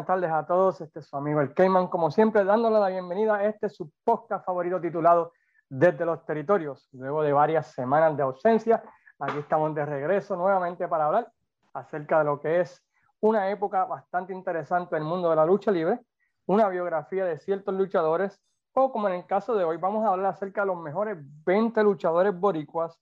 Buenas tardes a todos. Este es su amigo el Cayman, como siempre, dándole la bienvenida a este su podcast favorito titulado Desde los Territorios. Luego de varias semanas de ausencia, aquí estamos de regreso nuevamente para hablar acerca de lo que es una época bastante interesante en el mundo de la lucha libre, una biografía de ciertos luchadores, o como en el caso de hoy, vamos a hablar acerca de los mejores 20 luchadores boricuas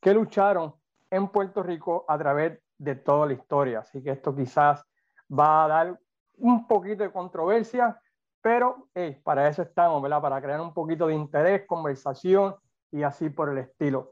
que lucharon en Puerto Rico a través de toda la historia. Así que esto quizás va a dar un poquito de controversia, pero para eso estamos, ¿verdad? Para crear un poquito de interés, conversación y así por el estilo.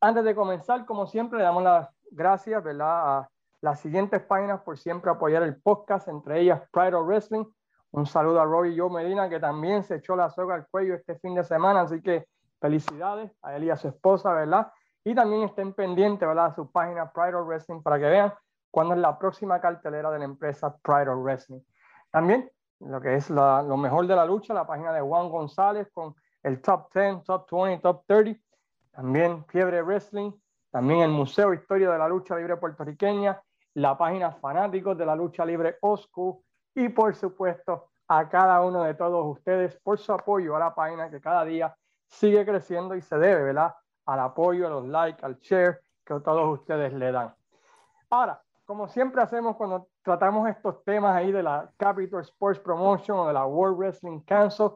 Antes de comenzar, como siempre, le damos las gracias, ¿verdad? A las siguientes páginas por siempre apoyar el podcast, entre ellas Pride of Wrestling. Un saludo a Robbie Joe Medina, que también se echó la soga al cuello este fin de semana, así que felicidades a él y a su esposa, ¿verdad? Y también estén pendientes, ¿verdad? A su página Pride of Wrestling para que vean cuándo es la próxima cartelera de la empresa Pride of Wrestling. También lo que es lo mejor de la lucha, la página de Juan González con el top 10, top 20, top 30. También Fiebre Wrestling, también el Museo Historia de la Lucha Libre Puertorriqueña, la página Fanáticos de la Lucha Libre OSCU y por supuesto a cada uno de todos ustedes por su apoyo a la página que cada día sigue creciendo y se debe, ¿verdad? Al apoyo, a los likes, al share que todos ustedes le dan. Ahora, como siempre hacemos cuando tratamos estos temas ahí de la Capital Sports Promotion o de la World Wrestling Council,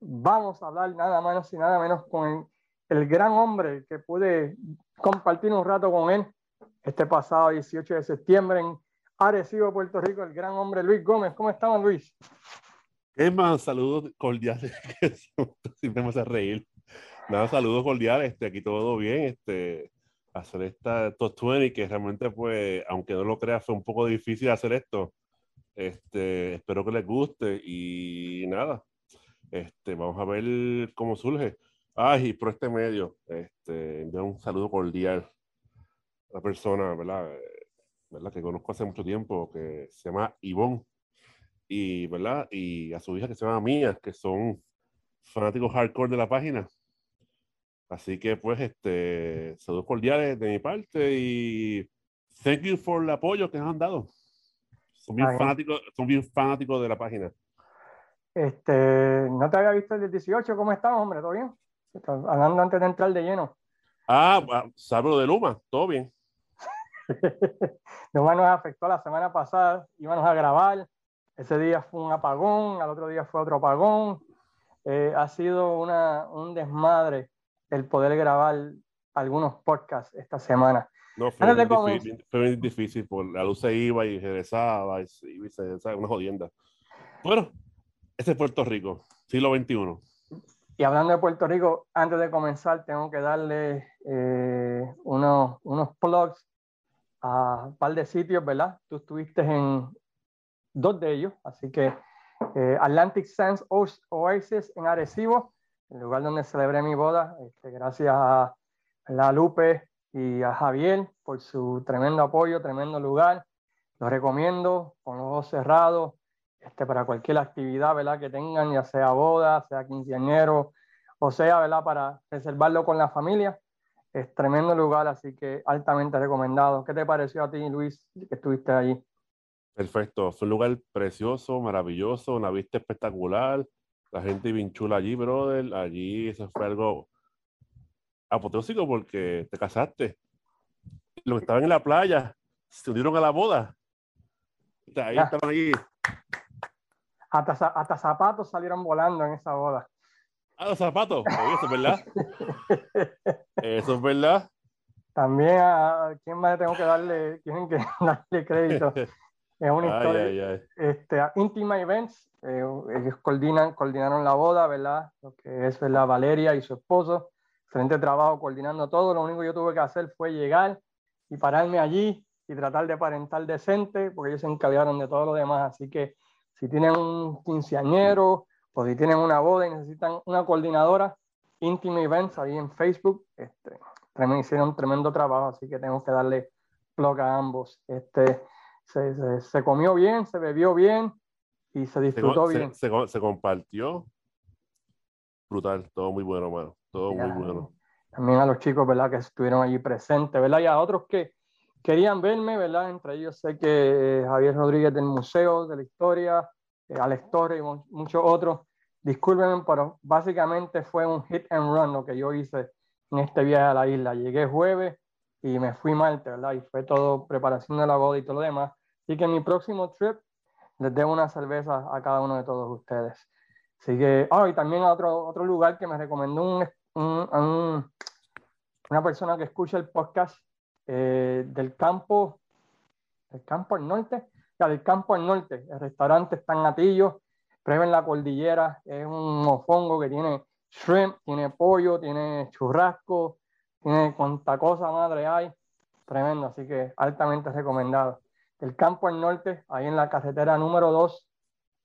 vamos a hablar nada más y nada menos con el, gran hombre que pude compartir un rato con él este pasado 18 de septiembre en Arecibo, Puerto Rico, el gran hombre Luis Gómez. ¿Cómo estamos, Luis? Es más, saludos cordiales, siempre me hace reír. Nada, saludos cordiales, este, aquí todo bien, este, hacer esta top 20 que realmente pues aunque no lo creas fue un poco difícil hacer esto. Este espero que les guste y nada. Este vamos a ver cómo surge. Ay y por este medio este un saludo cordial a la persona verdad verdad que conozco hace mucho tiempo que se llama Ivonne. Y verdad y a su hija que se llama Mía que son fanáticos hardcore de la página Así que, pues, este, saludos cordiales de mi parte y thank you for el apoyo que nos han dado. Son bien, fanáticos, son bien fanáticos de la página. Este, no te había visto el 18, ¿cómo estás, hombre? ¿Todo bien? Hablando antes de entrar de lleno. Ah, salvo de Luma, todo bien. Luma nos afectó la semana pasada, íbamos a grabar, ese día fue un apagón, al otro día fue otro apagón. Eh, ha sido una, un desmadre el poder grabar algunos podcasts esta semana. No, fue, muy difícil, fue difícil, por la luz se iba y regresaba y, se, una jodienda. Bueno, ese es Puerto Rico, siglo XXI. Y hablando de Puerto Rico, antes de comenzar, tengo que darle eh, unos, unos plugs a un par de sitios, ¿verdad? Tú estuviste en dos de ellos, así que eh, Atlantic Sands Oasis en Arecibo, el lugar donde celebré mi boda. Este, gracias a la Lupe y a Javier por su tremendo apoyo, tremendo lugar. Lo recomiendo con los ojos cerrados este, para cualquier actividad ¿verdad? que tengan, ya sea boda, sea quinceañero, o sea, ¿verdad? para reservarlo con la familia. Es tremendo lugar, así que altamente recomendado. ¿Qué te pareció a ti, Luis, que estuviste allí? Perfecto, fue un lugar precioso, maravilloso, una vista espectacular, la gente bien chula allí, brother. Allí eso fue algo apoteósico porque te casaste. Los que estaban en la playa se unieron a la boda. Ahí estaban ahí. Hasta, hasta, zapatos salieron volando en esa boda. Ah, los zapatos. eso es verdad. eso es verdad. También a quién más tengo que darle, tienen que darle crédito. Es una historia. Este, Intima Events, eh, ellos coordinan, coordinaron la boda, ¿verdad? Lo que es ¿verdad? Valeria y su esposo. Frente trabajo coordinando todo. Lo único que yo tuve que hacer fue llegar y pararme allí y tratar de parentar decente, porque ellos se encargaron de todo lo demás. Así que si tienen un quinceañero o si tienen una boda y necesitan una coordinadora, Intima Events ahí en Facebook, este, hicieron un tremendo trabajo, así que tengo que darle plug a ambos. Este, se, se, comió bien, se bebió bien y se disfrutó bien. Se, compartió. Brutal, todo muy bueno, mano. Todo muy bueno. También a los chicos, ¿verdad? Que estuvieron allí presentes, ¿verdad? Y a otros que querían verme, ¿verdad? Entre ellos sé que Javier Rodríguez del Museo de la Historia, Alex Torres y muchos otros. Discúlpenme, pero básicamente fue un hit and run lo que yo hice en este viaje a la isla. Llegué jueves y me fui martes, ¿verdad? Y fue todo preparación de la boda y todo lo demás. Así que en mi próximo trip les debo una cerveza a cada uno de todos ustedes. Así que, ah, y también a otro, otro lugar que me recomendó un, un, una persona que escucha el podcast eh, del campo, del campo al norte, ya del campo al norte. El restaurante está en Atillo, prueben la cordillera, es un mofongo que tiene shrimp, tiene pollo, tiene churrasco, tiene cuanta cosa madre hay, tremendo, así que altamente recomendado. El campo al norte, ahí en la carretera número 2,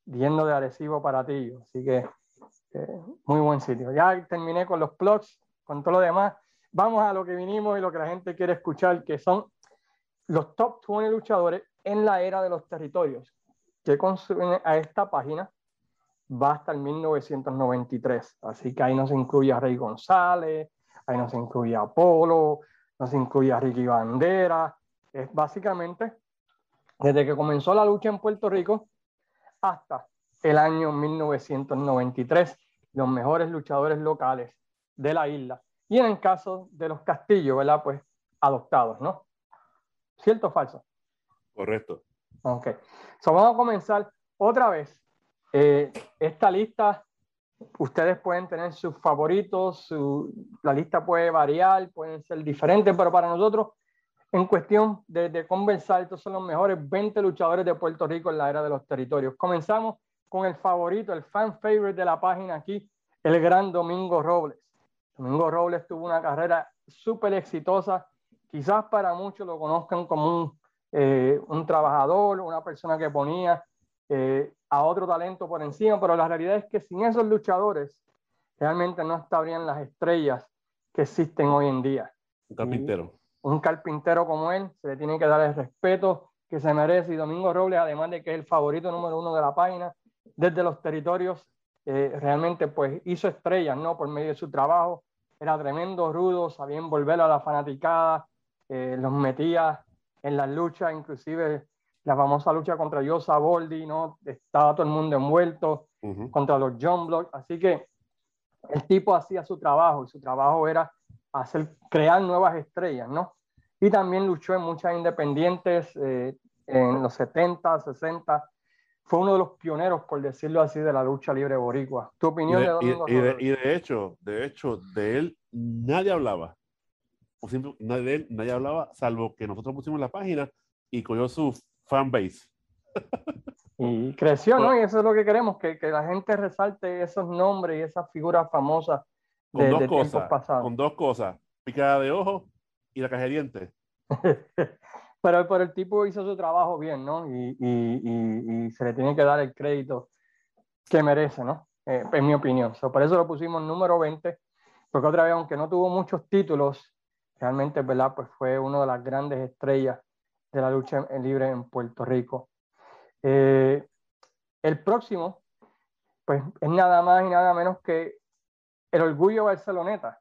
yendo de Arecibo para Atillo, así que eh, muy buen sitio. Ya terminé con los plugs, con todo lo demás. Vamos a lo que vinimos y lo que la gente quiere escuchar, que son los top 20 luchadores en la era de los territorios, que consumen a esta página va hasta el 1993. Así que ahí nos incluye a Rey González, ahí nos incluye a Apolo, nos incluye a Ricky Bandera. Es básicamente desde que comenzó la lucha en Puerto Rico hasta el año 1993, los mejores luchadores locales de la isla. Y en el caso de los castillos, ¿verdad? Pues adoptados, ¿no? ¿Cierto o falso? Correcto. Ok. So, vamos a comenzar otra vez. Eh, esta lista, ustedes pueden tener sus favoritos, su, la lista puede variar, pueden ser diferentes, pero para nosotros, en cuestión de, de conversar, estos son los mejores 20 luchadores de Puerto Rico en la era de los territorios. Comenzamos con el favorito, el fan favorite de la página aquí, el gran Domingo Robles. Domingo Robles tuvo una carrera súper exitosa. Quizás para muchos lo conozcan como un, eh, un trabajador, una persona que ponía eh, a otro talento por encima, pero la realidad es que sin esos luchadores realmente no estarían las estrellas que existen hoy en día. Un carpintero. Un carpintero como él, se le tiene que dar el respeto que se merece. Y Domingo Robles, además de que es el favorito número uno de la página, desde los territorios, eh, realmente pues hizo estrellas, ¿no? Por medio de su trabajo. Era tremendo, rudo, sabía envolver a la fanaticada, eh, los metía en las luchas, inclusive la famosa lucha contra Yosa Boldi, ¿no? Estaba todo el mundo envuelto contra los John Block. Así que el tipo hacía su trabajo y su trabajo era hacer, crear nuevas estrellas, ¿no? Y también luchó en muchas independientes eh, en los 70, 60 fue uno de los pioneros, por decirlo así, de la lucha libre boricua. ¿Tu opinión y de, Domingo y, de, y de, hecho, de hecho, de él nadie hablaba. O siempre, nadie, de él, nadie hablaba, salvo que nosotros pusimos la página y cogió su fanbase. Y creció, ¿no? Y eso es lo que queremos, que, que la gente resalte esos nombres y esas figuras famosas de, con dos de cosas, pasados. Con dos cosas, picada de ojo y la caja de dientes. pero, pero el tipo hizo su trabajo bien, ¿no? Y, y, y, se le tiene que dar el crédito que merece, ¿no? Eh, en mi opinión. So, por eso lo pusimos número 20, porque otra vez, aunque no tuvo muchos títulos, realmente, ¿verdad? Pues fue una de las grandes estrellas de la lucha libre en Puerto Rico. Eh, el próximo, pues es nada más y nada menos que el orgullo barceloneta,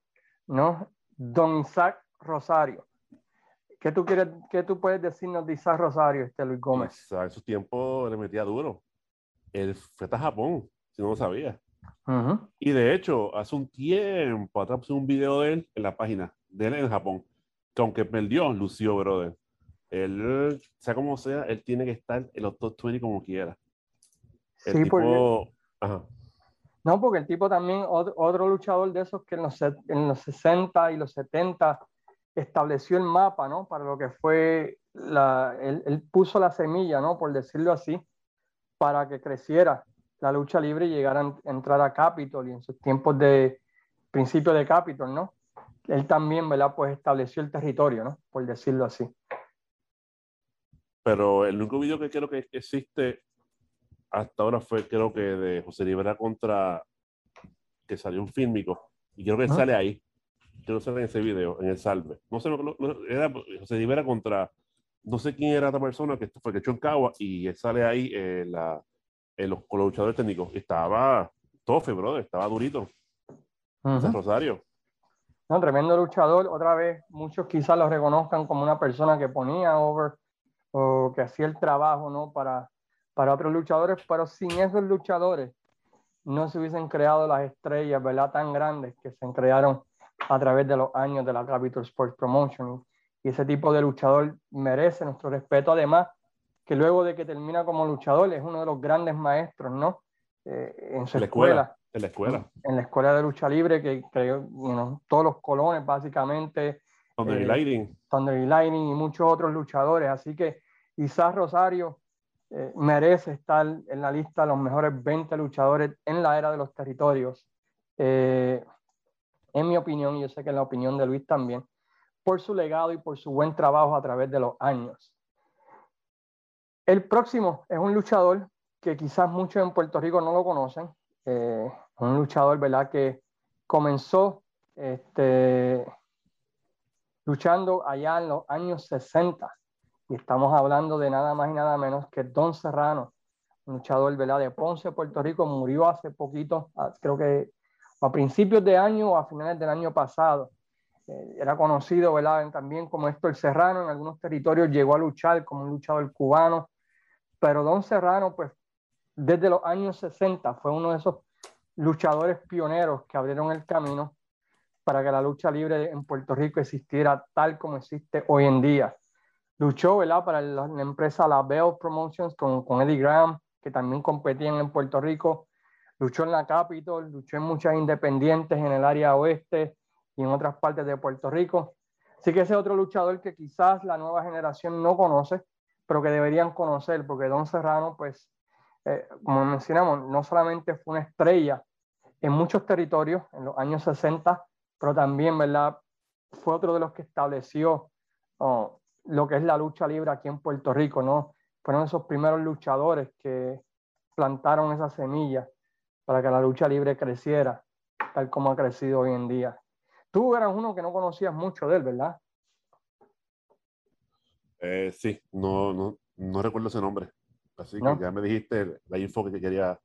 ¿no? Don Isaac Rosario. ¿Qué tú, quieres, qué tú puedes decirnos de Isaac Rosario, este Luis Gómez? En su tiempo le metía duro. Él fue a Japón, si no lo sabía. Uh -huh. Y de hecho, hace un tiempo atrás puse un video de él en la página de él en Japón, que aunque perdió, lució, brother. Él, sea como sea, él tiene que estar en los top 20 como quiera. El sí, tipo, porque... Ajá. No, porque el tipo también, otro, otro, luchador de esos que en los, en los 60 y los 70 estableció el mapa, ¿no? Para lo que fue, la, él, él, puso la semilla, ¿no? Por decirlo así, para que creciera la lucha libre y llegara a entrar a Capitol y en sus tiempos de principio de Capitol, ¿no? Él también, ¿verdad? Pues estableció el territorio, ¿no? Por decirlo así. Pero el único video que creo que existe hasta ahora fue, creo que de José Rivera contra, que salió un fílmico, y creo que ¿Ah? sale ahí que no sale en ese video, en el salve. No sé, no, era José Rivera contra, no sé quién era esta persona que fue que echó en Cagua y sale ahí eh, la, eh, los, con los luchadores técnicos. Estaba tofe, brother, estaba durito. Uh -huh. Rosario. No, tremendo luchador. Otra vez, muchos quizás lo reconozcan como una persona que ponía over o que hacía el trabajo, ¿no? Para, para otros luchadores, pero sin esos luchadores no se hubiesen creado las estrellas, ¿verdad? Tan grandes que se crearon a través de los años de la Capital Sports Promotion. Y ese tipo de luchador merece nuestro respeto. Además, que luego de que termina como luchador es uno de los grandes maestros, ¿no? Eh, en su escuela, En la escuela. En la escuela de lucha libre que creó todos los colones, básicamente. Thunder y eh, Lightning. Thunder y Lightning y muchos otros luchadores. Así que Isaac Rosario eh, merece estar en la lista de los mejores 20 luchadores en la era de los territorios. En mi opinión, y yo sé que en la opinión de Luis también, por su legado y por su buen trabajo a través de los años. El próximo es un luchador que quizás muchos en Puerto Rico no lo conocen. Eh, un luchador, ¿verdad? Que comenzó este, luchando allá en los años 60. Y estamos hablando de nada más y nada menos que Don Serrano, luchador, ¿verdad? De Ponce, Puerto Rico, murió hace poquito, creo que a principios de año o a finales del año pasado. Eh, era conocido, ¿verdad? También como Héctor Serrano, en algunos territorios llegó a luchar como un luchador cubano pero Don Serrano, pues desde los años 60 fue uno de esos luchadores pioneros que abrieron el camino para que la lucha libre en Puerto Rico existiera tal como existe hoy en día. Luchó para la, empresa La Bell Promotions con, con, Eddie Graham, que también competían en Puerto Rico. Luchó en la Capitol, luchó en muchas independientes en el área oeste y en otras partes de Puerto Rico. Así que ese otro luchador que quizás la nueva generación no conoce, pero que deberían conocer, porque Don Serrano, pues, eh, como mencionamos, no solamente fue una estrella en muchos territorios en los años 60, pero también, ¿verdad? Fue otro de los que estableció oh, lo que es la lucha libre aquí en Puerto Rico, ¿no? Fueron esos primeros luchadores que plantaron esa semilla para que la lucha libre creciera, tal como ha crecido hoy en día. Tú eras uno que no conocías mucho de él, ¿verdad? Eh, sí, no, no, no recuerdo ese nombre. Así que ya me dijiste la info que quería.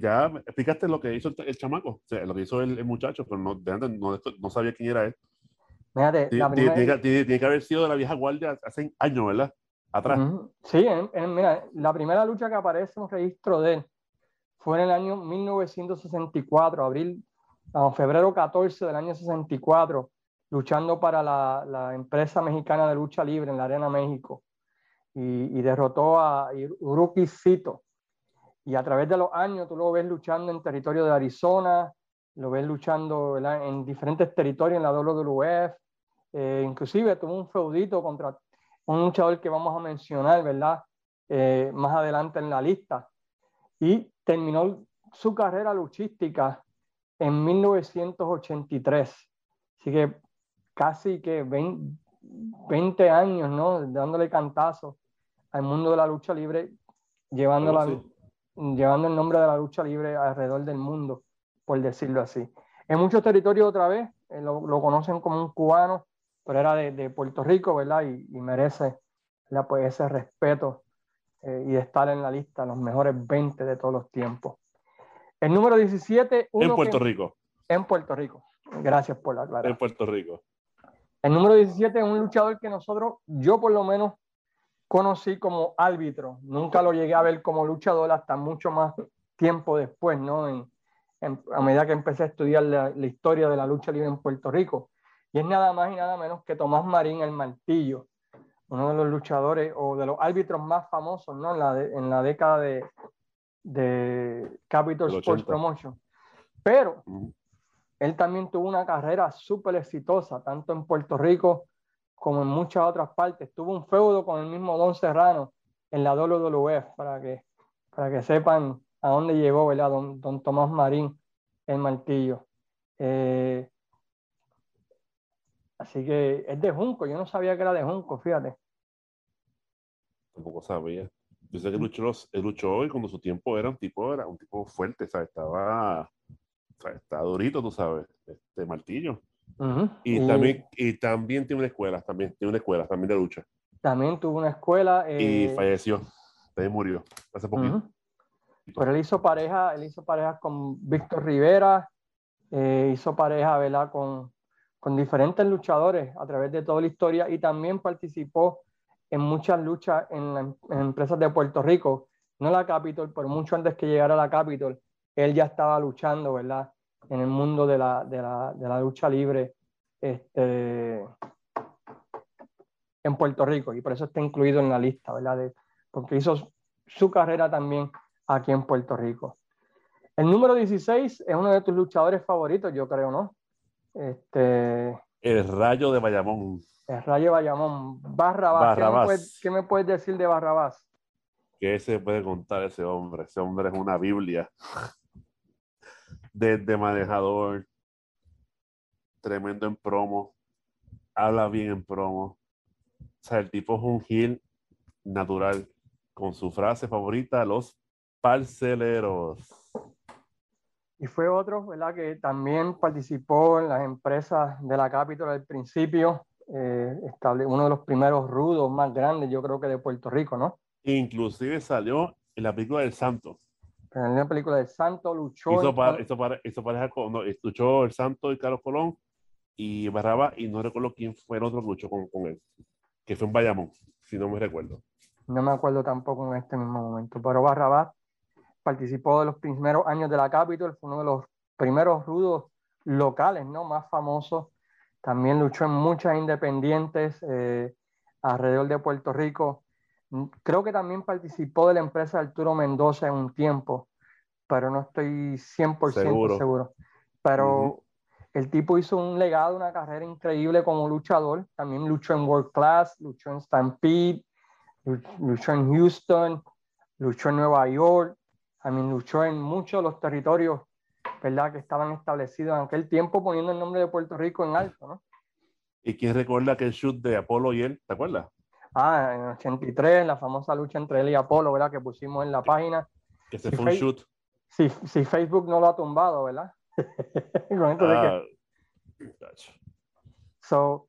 ya explicaste lo que hizo el, chamaco, o sea, lo que hizo el, muchacho, pero no, de antes no, no, sabía quién era él. tiene, que haber sido de la vieja guardia hace años, ¿verdad? Atrás. Sí, mira, la primera lucha que aparece en un registro de él fue en el año 1964, abril, no, febrero 14 del año 64, luchando para la, la, empresa mexicana de lucha libre en la Arena México y, y derrotó a Uruki Cito. Y a través de los años tú lo ves luchando en territorio de Arizona, lo ves luchando en diferentes territorios en la WWF, eh, inclusive tuvo un feudito contra un luchador que vamos a mencionar, ¿verdad? Eh, más adelante en la lista. Y terminó su carrera luchística en 1983. Así que casi que 20, años, ¿no? Dándole cantazo al mundo de la lucha libre, llevando, llevando el nombre de la lucha libre alrededor del mundo, por decirlo así. En muchos territorios otra vez eh, lo, conocen como un cubano, pero era de, Puerto Rico, ¿verdad? Y, merece pues, ese respeto eh, y de estar en la lista, los mejores 20 de todos los tiempos. El número 17. en Puerto Rico. En Puerto Rico. Gracias por la aclaración. En Puerto Rico. El número 17 es un luchador que nosotros, yo por lo menos, conocí como árbitro. Nunca lo llegué a ver como luchador hasta mucho más tiempo después, ¿no? a medida que empecé a estudiar la, historia de la lucha libre en Puerto Rico. Y es nada más y nada menos que Tomás Marín el Martillo, uno de los luchadores o de los árbitros más famosos, ¿no? En la, en la década de, de Capital Sports Promotion. Pero él también tuvo una carrera súper exitosa, tanto en Puerto Rico como en muchas otras partes. Tuvo un feudo con el mismo Don Serrano en la WWF, para que, para que sepan a dónde llegó ¿verdad? Don, don Tomás Marín, el martillo. Eh, así que es de Junco, yo no sabía que era de Junco, fíjate. Tampoco sabía. Yo sé que luchó, luchó hoy cuando su tiempo era un tipo, era un tipo fuerte, ¿sabes? Estaba está durito, tú sabes, este martillo. y, también, y también tiene una escuela, también tiene una escuela, también de lucha. También tuvo una escuela. y eh, falleció, también murió, hace poquito. Pero él hizo pareja, él hizo pareja con Víctor Rivera, eh, hizo pareja, ¿verdad? Con, con diferentes luchadores a través de toda la historia y también participó en muchas luchas en, en empresas de Puerto Rico, no la Capitol, pero mucho antes que llegara la Capitol, él ya estaba luchando, ¿verdad? En el mundo de la, de la, de la lucha libre este, en Puerto Rico y por eso está incluido en la lista, ¿verdad? De, porque hizo su carrera también aquí en Puerto Rico. El número 16 es uno de tus luchadores favoritos, yo creo, ¿no? Este, el Rayo de Bayamón. El Rayo de Bayamón. Barrabás. ¿Qué, me puedes, ¿Qué me puedes decir de Barrabás? ¿Qué se puede contar ese hombre? Ese hombre es una Biblia. Desde manejador, tremendo en promo, habla bien en promo. O sea, el tipo es un heel natural, con su frase favorita, los parceleros. Y fue otro, ¿verdad? Que también participó en las empresas de la Capitol al principio, eh, uno de los primeros rudos más grandes, yo creo que de Puerto Rico, ¿no? Inclusive salió en la película del Santo. En la película del Santo luchó. Hizo, para, hizo, para, hizo pareja con, no, luchó el Santo y Carlos Colón y Barraba, y no recuerdo quién fue el otro que luchó con, con él, que fue un Bayamón, si no me recuerdo. No me acuerdo tampoco en este mismo momento, pero Barrabás participó de los primeros años de la Capitol, fue uno de los primeros rudos locales, ¿no? Más famosos. También luchó en muchas independientes eh, alrededor de Puerto Rico. Creo que también participó de la empresa Arturo Mendoza en un tiempo, pero no estoy 100% seguro. seguro. Pero el tipo hizo un legado, una carrera increíble como luchador. También luchó en World Class, luchó en Stampede, luchó en Houston, luchó en Nueva York. También luchó en muchos de los territorios, ¿verdad? Que estaban establecidos en aquel tiempo poniendo el nombre de Puerto Rico en alto, ¿no? ¿Y quién recuerda aquel shoot de Apolo y él? ¿Te acuerdas? Ah, en 83, la famosa lucha entre él y Apolo, ¿verdad? Que pusimos en la página. Que se fue un shoot. Si, si Facebook no lo ha tumbado, ¿verdad? ah, so,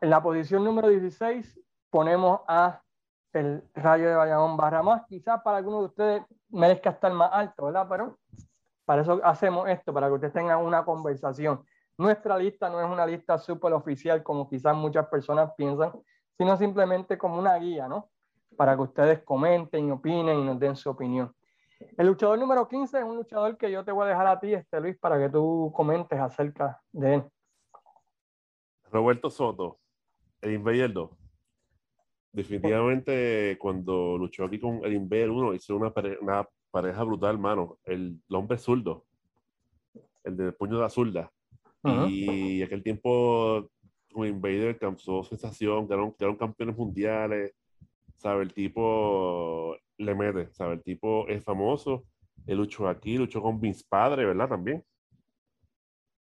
en la posición número 16 ponemos a el Rayo de Bayamón barra. Quizás para algunos de ustedes merezca estar más alto, ¿verdad? Pero para eso hacemos esto, para que ustedes tengan una conversación. Nuestra lista no es una lista súper oficial como quizás muchas personas piensan, sino simplemente como una guía, ¿no? Para que ustedes comenten, opinen y nos den su opinión. El luchador número 15 es un luchador que yo te voy a dejar a ti, este Luis, para que tú comentes acerca de él. Roberto Soto, el Invader 2. Definitivamente, cuando luchó aquí con el Invader 1, hizo una, una pareja brutal, mano. El, hombre zurdo, el del puño de la zurda. Y aquel tiempo con Invader causó sensación, quedaron, quedaron campeones mundiales. ¿Sabe? El tipo le mete, ¿sabe? El tipo es famoso. Él luchó aquí, luchó con Vince Padre, ¿verdad? También.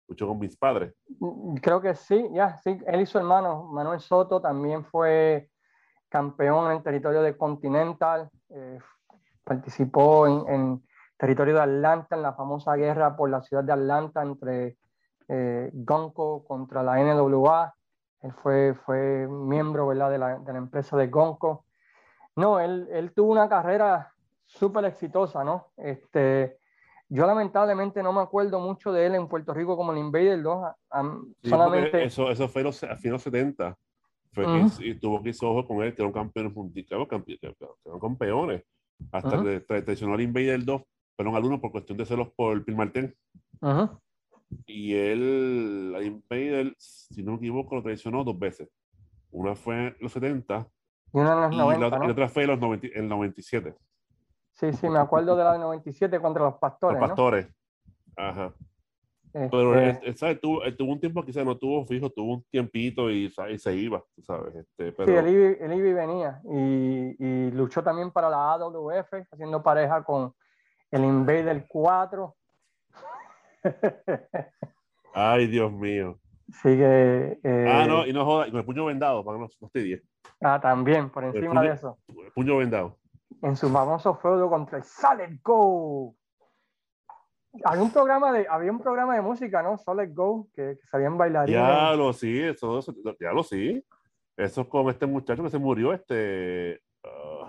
Luchó con Vince Padre. Mm, creo que sí, ya, sí. Él y su hermano, Manuel Soto, también fue campeón en territorio de Continental. Eh, participó en, en, territorio de Atlanta, en la famosa guerra por la ciudad de Atlanta entre eh, Gonco contra la NWA. Él fue, fue miembro ¿verdad? De, la, de la empresa de Gonco. No, él, él tuvo una carrera súper exitosa, ¿no? Este, yo lamentablemente no me acuerdo mucho de él en Puerto Rico como el Invader 2. solamente... Eso, eso fue los, a finales 70. Fue que, y tuvo que irse ojo con él, que eran campeones mundiales, eran campeones. Hasta que traicionó al Invader 2, pero al uno por cuestión de celos por el Martel. Y él, el Invader, si no me equivoco, lo traicionó dos veces. Una fue en los 70 y una en los 90. La, y otra fue en los 90, el 97. Sí, sí, me acuerdo de la de 97 contra los pastores. Los pastores. Ajá. Pero este ¿sabes? Tuvo, tuvo, un tiempo que quizás no tuvo fijo, tuvo un tiempito y, y se iba, ¿sabes? Este, pero... Sí, el Ibi, venía y, y, luchó también para la AWF, haciendo pareja con el Invader 4. Ay, Dios mío. Sigue. Eh... Ah, no, y no joda, con el puño vendado, para que no, no. Ah, también, por encima puño, de eso. Puño vendado. En su famoso feudo contra el Solid Go. Había un programa de, había un programa de música, ¿no? Solid Go, que, que sabían bailar. Ya lo sí, eso, eso, ya lo sí. Eso es con este muchacho que se murió, este. Uh,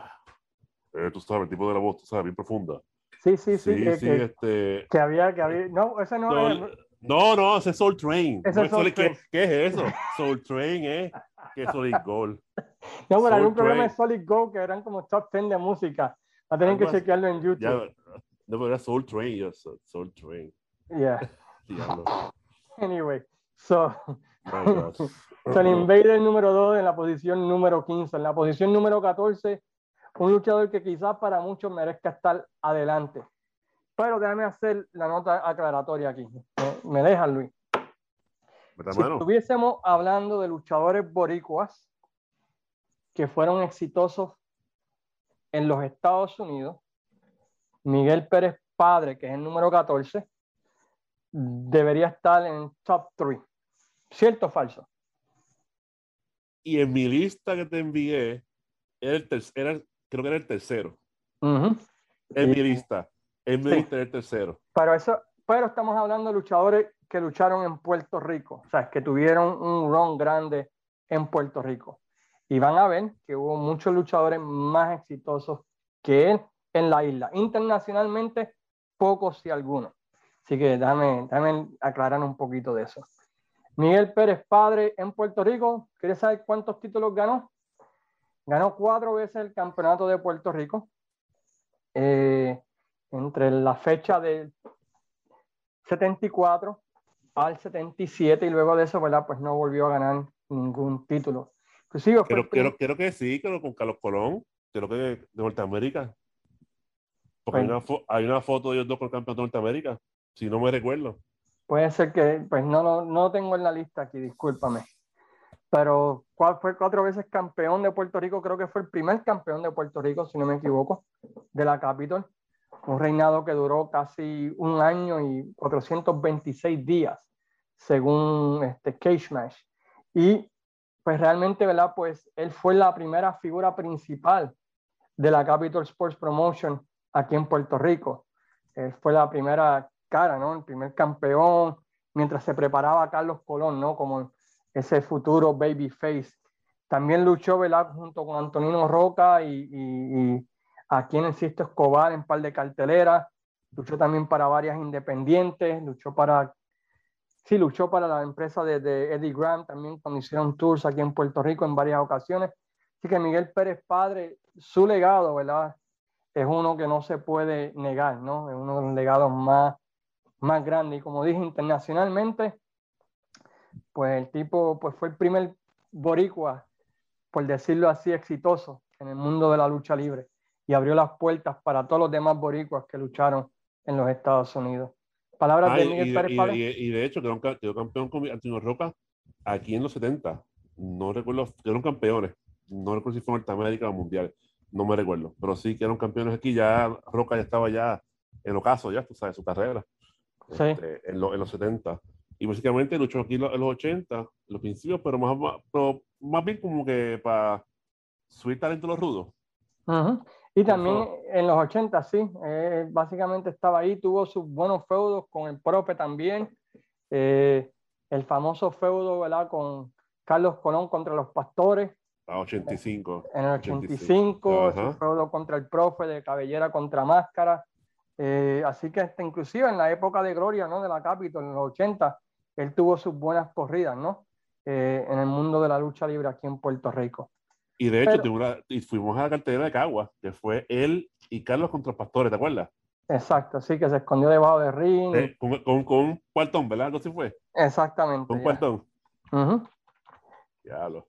eh, tú sabes, el tipo de la voz, tú sabes, bien profunda. Sí, sí, sí. Sí, que, sí, que, este. que había, que había. No, ese no. Sol, No, no, ese es Soul Train. Ese es No, Soul ¿qué, Train. qué es eso? Soul Train, ¿eh? Que es Solid Gold. No, pero hay Soul un programa de. Solid Go que eran como top 10 de música. Va a tener que chequearlo en YouTube. Ya, no, pero era Soul Train, yo, Soul, Train. Yeah. Diablo. Anyway, so, so el Invader número 2 en la posición número 15. En la posición número 14, un luchador que quizás para muchos merezca estar adelante. Pero déjame hacer la nota aclaratoria aquí. Me, me dejan, Luis. ¿Verdad, Si estuviésemos hablando de luchadores boricuas que fueron exitosos en los Estados Unidos, Miguel Pérez Padre, que es el número 14, debería estar en top 3. ¿Cierto o falso? Y en mi lista que te envié, era el era- creo que era el tercero. En Sí. mi lista. En mi Sí. lista era el tercero. Pero, eso, pero estamos hablando de luchadores que lucharon en Puerto Rico, o sea, que tuvieron un run grande en Puerto Rico. Y van a ver que hubo muchos luchadores más exitosos que él en la isla. Internacionalmente, pocos si algunos. Así que déjame, déjame aclarar un poquito de eso. Miguel Pérez, padre en Puerto Rico, ¿quieres saber cuántos títulos ganó? Ganó cuatro veces el campeonato de Puerto Rico. Eh, entre la fecha del 74 al 77 y luego de eso, ¿verdad? Pues no volvió a ganar ningún título. Inclusive fue prim- creo, creo que sí, creo con Carlos Colón. Creo que de Norteamérica. Porque hay, Bueno. una hay una foto de ellos dos con el campeón de Norteamérica. Si no me recuerdo. Puede ser que, pues no, no, no tengo en la lista aquí, discúlpame. Pero cuál fue cuatro veces campeón de Puerto Rico, creo que fue el primer campeón de Puerto Rico, si no me equivoco, de la Capitol. Un reinado que duró casi un año y 426 días, según este Cage Match. Y pues realmente, ¿verdad? Pues él fue la primera figura principal de la Capitol Sports Promotion aquí en Puerto Rico. Él fue la primera cara, ¿no? El primer campeón, mientras se preparaba Carlos Colón, ¿no? Como ese futuro babyface. También luchó, ¿verdad? Junto con Antonino Roca y, y, y aquí en Sisto Escobar en par de carteleras. Luchó también para varias independientes, luchó para, sí, luchó para la empresa de, de Eddie Graham también cuando hicieron tours aquí en Puerto Rico en varias ocasiones. Así que Miguel Pérez Padre, su legado, ¿verdad? Es uno que no se puede negar, ¿no? Es uno de los legados más, más grandes. Y como dije, internacionalmente, pues el tipo pues fue el primer boricua, por decirlo así, exitoso en el mundo de la lucha libre y abrió las puertas para todos los demás boricuas que lucharon en los Estados Unidos. Palabras Ah, de Miguel y- Pérez y- y- y de hecho quedó campeón con Antonio Roca aquí en los 70. No recuerdo, quedaron campeones. No recuerdo si fue Norteamérica o Mundial. No me recuerdo. Pero sí quedaron campeones aquí. Ya Roca ya estaba ya en ocaso, ya, tú sabes, su carrera. Sí. este, en, lo- en los 70. Y básicamente luchó aquí en lo- en los 80, en los principios, pero más, más, pero más bien como que para subir talento a los rudos. Ujú. Y también Ajá. en los 80, sí, eh, básicamente estaba ahí, tuvo sus buenos feudos con el profe también. Eh, el famoso feudo, ¿verdad? Con Carlos Colón contra los pastores A 85. en el 85, 85, ajá. su feudo contra el profe de cabellera contra máscara. Eh, así que hasta inclusive en la época de gloria, ¿no? De la Capitol, en los 80, él tuvo sus buenas corridas, ¿no? Eh, en el mundo de la lucha libre aquí en Puerto Rico. Y de hecho, Pero- una- y fuimos a la cartelera de Cagua, que fue él y Carlos contra pastores, ¿te acuerdas? Exacto, sí, que se escondió debajo de ring. Eh, con, con, con un cuartón, ¿verdad? Algo así fue. Exactamente. Con un ya. cuartón. Ujú. Ya lo.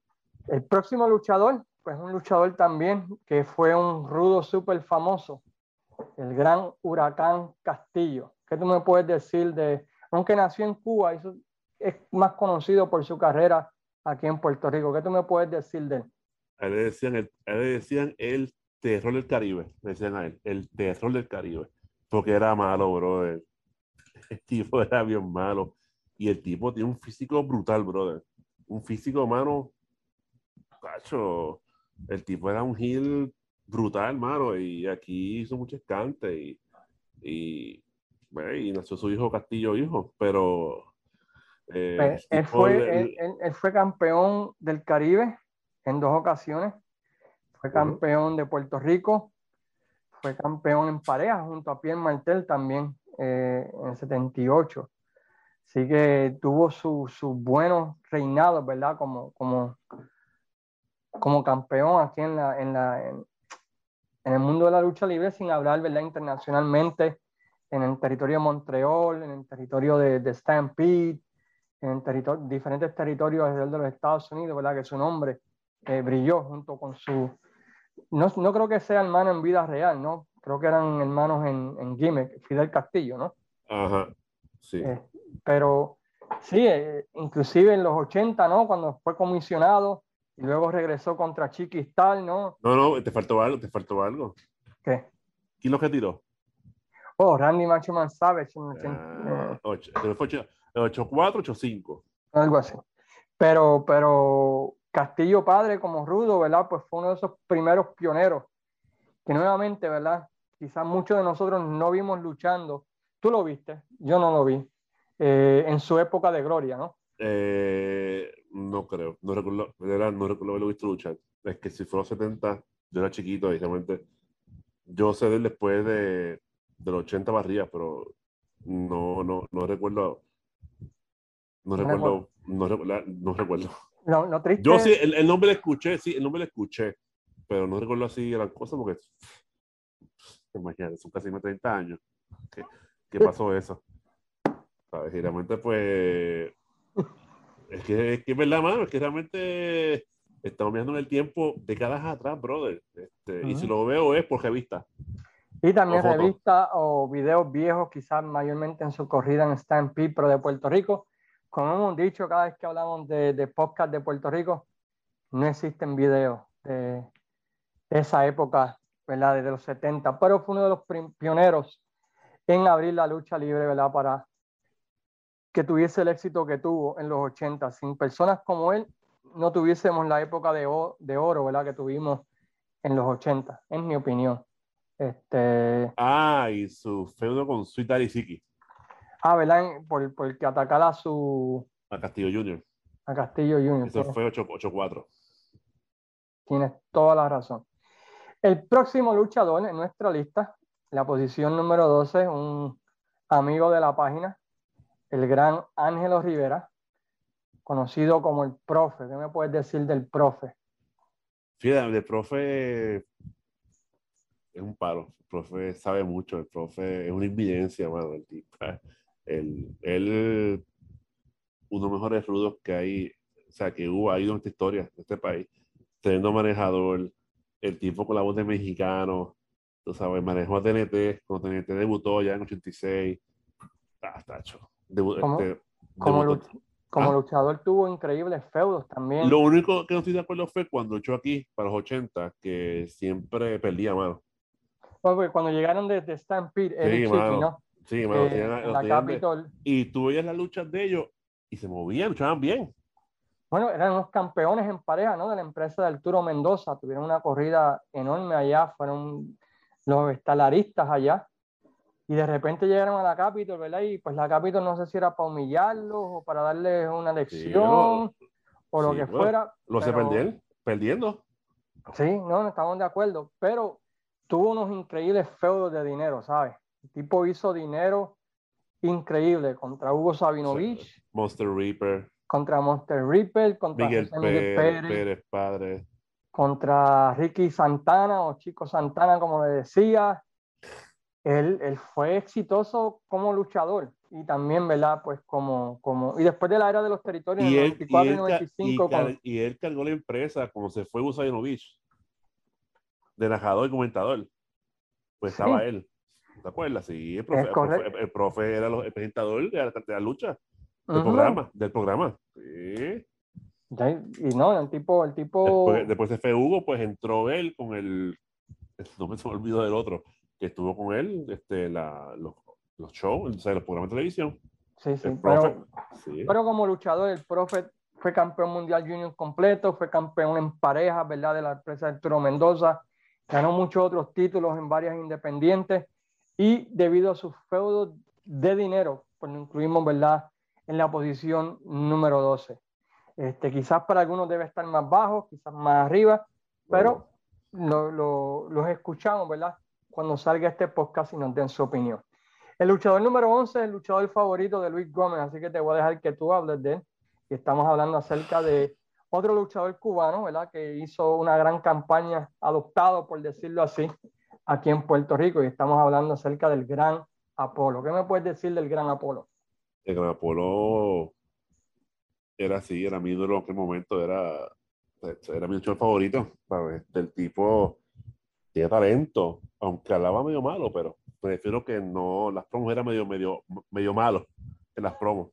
El próximo luchador, pues un luchador también que fue un rudo súper famoso, el gran Huracán Castillo. ¿Qué tú me puedes decir de, aunque nació en Cuba, es más conocido por su carrera aquí en Puerto Rico? ¿Qué tú me puedes decir de él? A él le decían el, a decían el terror del Caribe. Decían a él, el terror del Caribe. Porque era malo, brother. El tipo era bien malo. Y el tipo tiene un físico brutal, brother. Un físico, mano. Cacho. El tipo era un heel brutal, mano. Y aquí hizo mucho escante. Y, y, y nació su hijo Castillo, hijo. Pero. eh, Pues, él, fue, el- él, él- él fue campeón del Caribe en dos ocasiones. Fue campeón de Puerto Rico. Fue campeón en pareja junto a Pierre Martel también eh, en el 78. Así que tuvo sus buenos reinados, ¿verdad? Como, como, como campeón aquí en, la, en, la, en, el mundo de la lucha libre, sin hablar, ¿verdad? Internacionalmente, en el territorio de Montreal, en el territorio de, de Stampede, en territorio, diferentes territorios alrededor de los Estados Unidos, ¿verdad? Que su nombre eh, brilló junto con su... No, no, creo que sea hermano en vida real, ¿no? Creo que eran hermanos en, en gimmick, Fidel Castillo, ¿no? Ajá, sí. Eh, pero sí, eh, inclusive en los 80, ¿no? Cuando fue comisionado y luego regresó contra Chiquistal, ¿no? No, no, te faltó algo, te faltó algo. ¿Qué? ¿Quién lo que tiró? Oh, Randy Macho Man Savage. Ah, 84, 85. Algo así. Pero, pero Castillo Padre como Rudo, ¿verdad? Pues fue uno de esos primeros pioneros que nuevamente, ¿verdad? Quizás muchos de nosotros no vimos luchando. Tú lo viste, yo no lo vi. Eh, en su época de gloria, ¿no? Eh, no creo, no recuerdo, verdad, no recuerdo haberlo visto luchar. Es que si fue los 70, yo era chiquito y realmente yo sé de él después de, de los 80 barrías, pero no, no, no recuerdo. No, recuerdo, no, no recuerdo. No, no triste. Yo sí, el, el, nombre le escuché, sí, el nombre le escuché, pero no recuerdo así gran cosa porque, imagínate, son casi 30 años. ¿Qué, qué pasó eso? ¿Sabes? Y realmente, pues, es que, es que es verdad, mano, es que realmente estamos mirando en el tiempo décadas atrás, brother. Este, uh -huh. Y si lo veo es por revista. Y también revista o videos viejos, quizás mayormente en su corrida en Stampede, pero de Puerto Rico. Como hemos dicho cada vez que hablamos de, de podcast de Puerto Rico, no existen videos de, de esa época, ¿verdad? Desde los 70, pero fue uno de los pioneros en abrir la lucha libre, ¿verdad? Para que tuviese el éxito que tuvo en los 80. Sin personas como él, no tuviésemos la época de, de oro, ¿verdad? Que tuvimos en los 80, en mi opinión. Este... Ah, y su feudo con Sweet Daddy Siki. Ah, ¿verdad? Por, por el que atacara a su... A Castillo Junior. A Castillo Junior. Eso fue 8-4. Tienes toda la razón. El próximo luchador en nuestra lista, la posición número 12, un amigo de la página, el gran Ángelo Rivera, conocido como el profe. ¿Qué me puedes decir del profe? Fíjate, el profe es un paro. El profe sabe mucho. El profe es una invidencia, mano. El tipo. Él, él, uno de los mejores rudos que hay, o sea, que hubo, ha ido en esta historia de este país. Teniendo manejador, el tipo con la voz de mexicano, tú sabes, manejó a TNT, cuando TNT debutó ya en 86. Ah, tacho. Debu como, este, como, luch como ah. luchador tuvo increíbles feudos también. Lo único que no estoy de acuerdo fue cuando echó aquí, para los 80, que siempre perdía mano. Pues, cuando llegaron desde de Stampede, Eric sí, Chiqui, ¿no? Sí, mano, Eh, tenían- en la Capitol. Y tú veías las luchas de ellos y se movían, luchaban bien. Bueno, eran los campeones en pareja, ¿no? De la empresa de Arturo Mendoza. Tuvieron una corrida enorme allá, fueron los estelaristas allá. Y de repente llegaron a la Capitol, ¿verdad? Y pues la Capitol no sé si era para humillarlos o para darles una lección o lo sí, que bueno, fuera. Lo pero- perder, perdiendo. Sí, no, no estamos de acuerdo. Pero tuvo unos increíbles feudos de dinero, ¿sabes? El tipo hizo dinero increíble contra Hugo Sabinovich, Monster Reaper, contra Monster Reaper, contra Miguel José Miguel Pérez, Pérez, Pérez Padre. contra Ricky Santana o Chico Santana, como le decía. Él, él fue exitoso como luchador y también, ¿verdad? Pues como, como, y después de la era de los territorios, Y en el él, y, 94 y él, ca- y 95, car- con- y él cargó la empresa como se fue Usainovich, de narrador y comentador. Pues Sí. estaba él. ¿Te acuerdas? Sí, el profe, el profe, el profe era el presentador de la, de la lucha, del programa, del programa. Sí. Y no, el tipo, el tipo, Después, después se fue Hugo, pues entró él con el, no me olvidó del otro, que estuvo con él, este, la, los, los shows, o sea, los programas de televisión. sí, sí, pero-. Sí. Pero como luchador, el profe fue campeón mundial junior completo, fue campeón en pareja, ¿verdad? De la empresa Arturo Mendoza, ganó muchos otros títulos en varias independientes y debido a sus feudos de dinero, pues lo incluimos, ¿verdad? En la posición número 12. Este, quizás para algunos debe estar más bajo, quizás más arriba, pero lo- lo- los escuchamos, ¿verdad? Cuando salga este podcast y nos den su opinión. El luchador número 11 es el luchador favorito de Luis Gómez, así que te voy a dejar que tú hables de él. Y estamos hablando acerca de otro luchador cubano, ¿verdad? Que hizo una gran campaña, adoptado, por decirlo así, aquí en Puerto Rico. Y estamos hablando acerca del gran Apolo. ¿Qué me puedes decir del gran Apolo? El gran Apolo era así, era mi ídolo en aquel momento, era, era mi luchador favorito. ¿sabes? El tipo tiene talento, aunque hablaba medio malo, pero prefiero que no, las promos eran medio, medio, medio malos en las promos.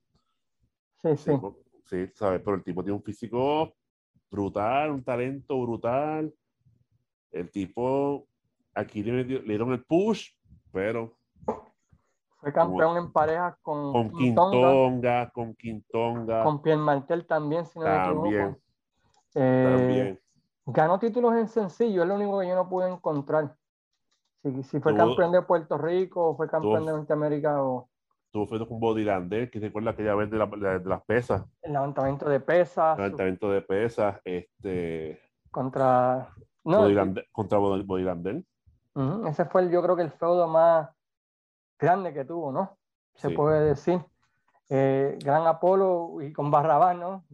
Sí, sí. Sí, ¿sabes? Pero el tipo tiene un físico brutal, un talento brutal. El tipo, aquí le, le dieron el push, pero... Fue campeón en parejas con, con Quintonga, con Quintonga. Con Pierre Martel también, si no también, me equivoco. Eh, también. Ganó títulos en sencillo, es lo único que yo no pude encontrar. Si, si fue campeón de Puerto Rico, o fue campeón de Norteamérica, o Tuvo fue con Bodilander, que se acuerda aquella vez de, la- de- de las pesas, el levantamiento de pesas, levantamiento de pesas, este, contra... No, Bodilander- contra Bod- Bodilander. ese fue el- yo creo que el feudo más grande que tuvo, ¿no? Se Sí. puede decir. Eh, Gran Apolo y con Barrabás, ¿no?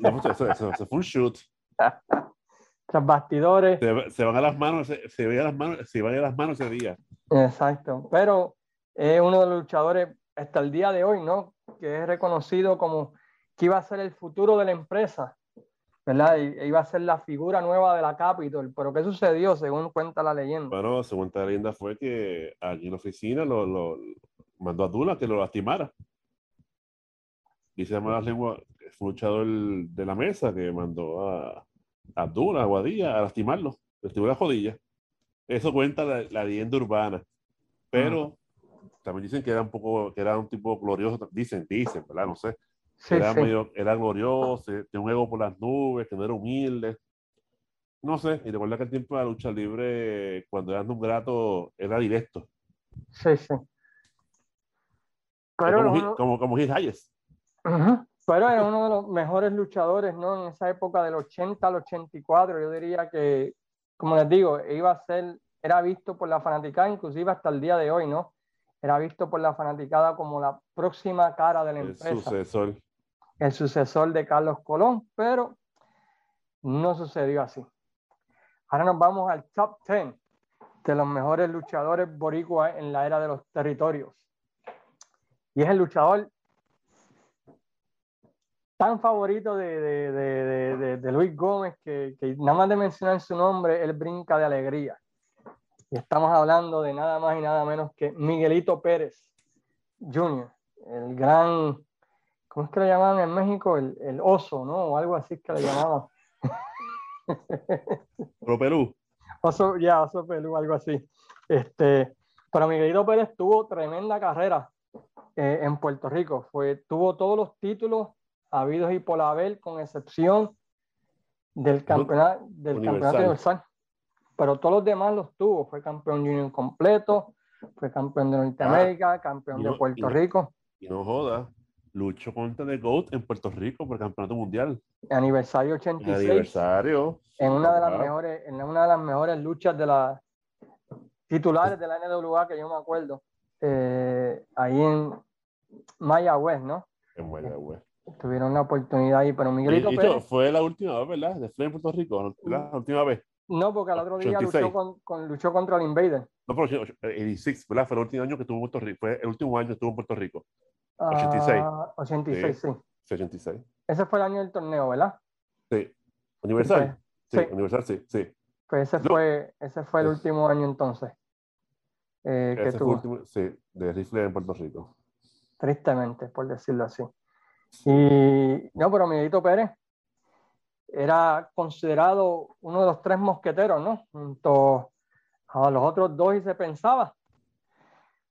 No, eso, eso- eso fue un shoot. Tras bastidores. Se, se van a las manos, se, se veía las manos, se van a las manos ese día. Exacto, pero es uno de los luchadores hasta el día de hoy, ¿no? Que es reconocido como que iba a ser el futuro de la empresa, ¿verdad? Y e iba a ser la figura nueva de la Capitol, pero ¿qué sucedió según cuenta la leyenda? Bueno, según esta leyenda fue que aquí en la oficina lo, lo- mandó a Dula que lo lastimara. Dice más lengua, fue un luchador de la mesa que mandó a, a Abdullah, a Guadilla, a lastimarlo, lastimó la jodilla. Eso cuenta la, la leyenda urbana. Pero también dicen que era un poco, que era un tipo glorioso, dicen, dicen, ¿verdad? No sé. Sí, era, sí. medio, era glorioso, tenía un ego por las nubes, que no era humilde. No sé, y recuerda que el tiempo de la lucha libre, cuando era un grato, era directo. Sí, sí. Pero, como, uno, como, como Gil Hayes. Ujú. Pero es uno de los mejores luchadores, ¿no? En esa época del 80 al 84, yo diría que, como les digo, iba a ser, era visto por la fanaticada, inclusive hasta el día de hoy, ¿no? Era visto por la fanaticada como la próxima cara de la el empresa. sucesor. el sucesor de Carlos Colón, pero no sucedió así. Ahora nos vamos al top 10 de los mejores luchadores boricuas en la era de los territorios. Y es el luchador tan favorito de, de- de- de- Luis Gómez que, que nada más de mencionar su nombre, él brinca de alegría. Y estamos hablando de nada más y nada menos que Miguelito Pérez Jr., el gran ¿cómo es que le llamaban en México? El, el oso, ¿no? O algo así que le llamaban. Pro Perú. Oso, ya, oso pelú, algo así. Este, pero Miguelito Pérez tuvo tremenda carrera eh, en Puerto Rico. Fue, tuvo todos los títulos habidos y por haber, con excepción del campeonato, del Universal. campeonato universal. Pero todos los demás los tuvo. Fue campeón junior completo, fue campeón de Norteamérica, campeón y de y Puerto Rico, Y no joda, luchó contra The GOAT en Puerto Rico por el campeonato mundial. aniversario En 86. aniversario. en una de las mejores, en una de las mejores luchas de las titulares de la NWA que yo me acuerdo, eh, ahí en Mayagüez, ¿no? En Mayagüez. Tuvieron la oportunidad ahí, pero Miguelito y Pérez, fue la última vez, ¿verdad? De Flair en Puerto Rico, ¿no? la última vez. no, porque al otro día 86. luchó, con, con- luchó contra el Invader. No, pero 86, ¿verdad? Fue el último año que estuvo en Puerto Rico. Fue el último año que estuvo en Puerto Rico. 86. Ah, 86, sí. Sí, 86. Ese fue el año del torneo, ¿verdad? Sí. Universal. Sí, Sí. Universal, sí, sí. Pues ese No. fue, ese fue el último año entonces eh, que fue tuvo. el último, sí, de rifle en Puerto Rico. tristemente, por decirlo así. Y no, pero Miguelito Pérez era considerado uno de los tres mosqueteros, ¿no? Junto a los otros dos y se pensaba,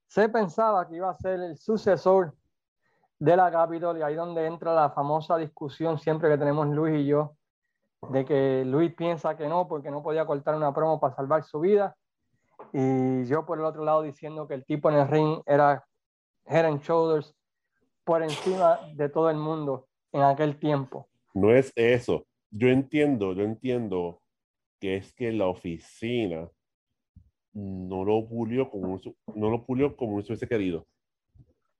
se pensaba que iba a ser el sucesor de la Capitol y ahí donde entra la famosa discusión siempre que tenemos Luis y yo, de que Luis piensa que no porque no podía cortar una promo para salvar su vida y yo por el otro lado diciendo que el tipo en el ring era head and shoulders por encima de todo el mundo en aquel tiempo. No es eso. Yo entiendo, yo entiendo que es que la oficina no lo pulió como no lo pulió como hubiese querido.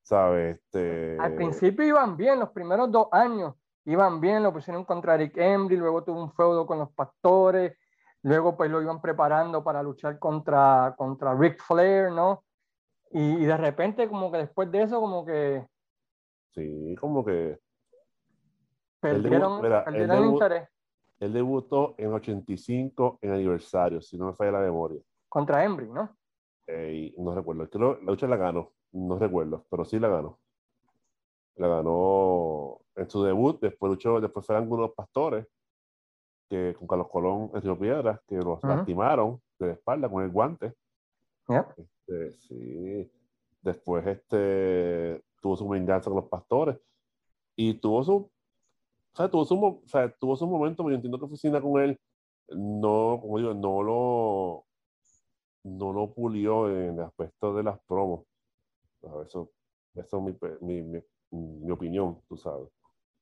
¿Sabes? Este... Al principio iban bien, los primeros dos años iban bien, lo pusieron contra Eric Embry, luego tuvo un feudo con los pastores, luego pues lo iban preparando para luchar contra, contra Ric Flair, ¿no? Y, de repente como que después de eso como que... Sí, como que... Perdieron, perdieron interés. Él debutó en 85 en aniversario, si no me falla la memoria. Contra Embry, ¿no? no recuerdo. Creo la lucha la ganó, no recuerdo, pero sí la ganó. La ganó en su debut, después luchó, después fueron algunos pastores que con Carlos Colón en Río Piedras, que los lastimaron de espalda con el guante. Este, sí. Después este, tuvo su venganza con los pastores y tuvo su sea, tuvo su, o sea, tuvo su momento, pero yo entiendo que oficina con él no, como digo, no lo, no lo pulió en el aspecto de las promos. Eso, eso es mi, mi, mi, opinión, tú sabes.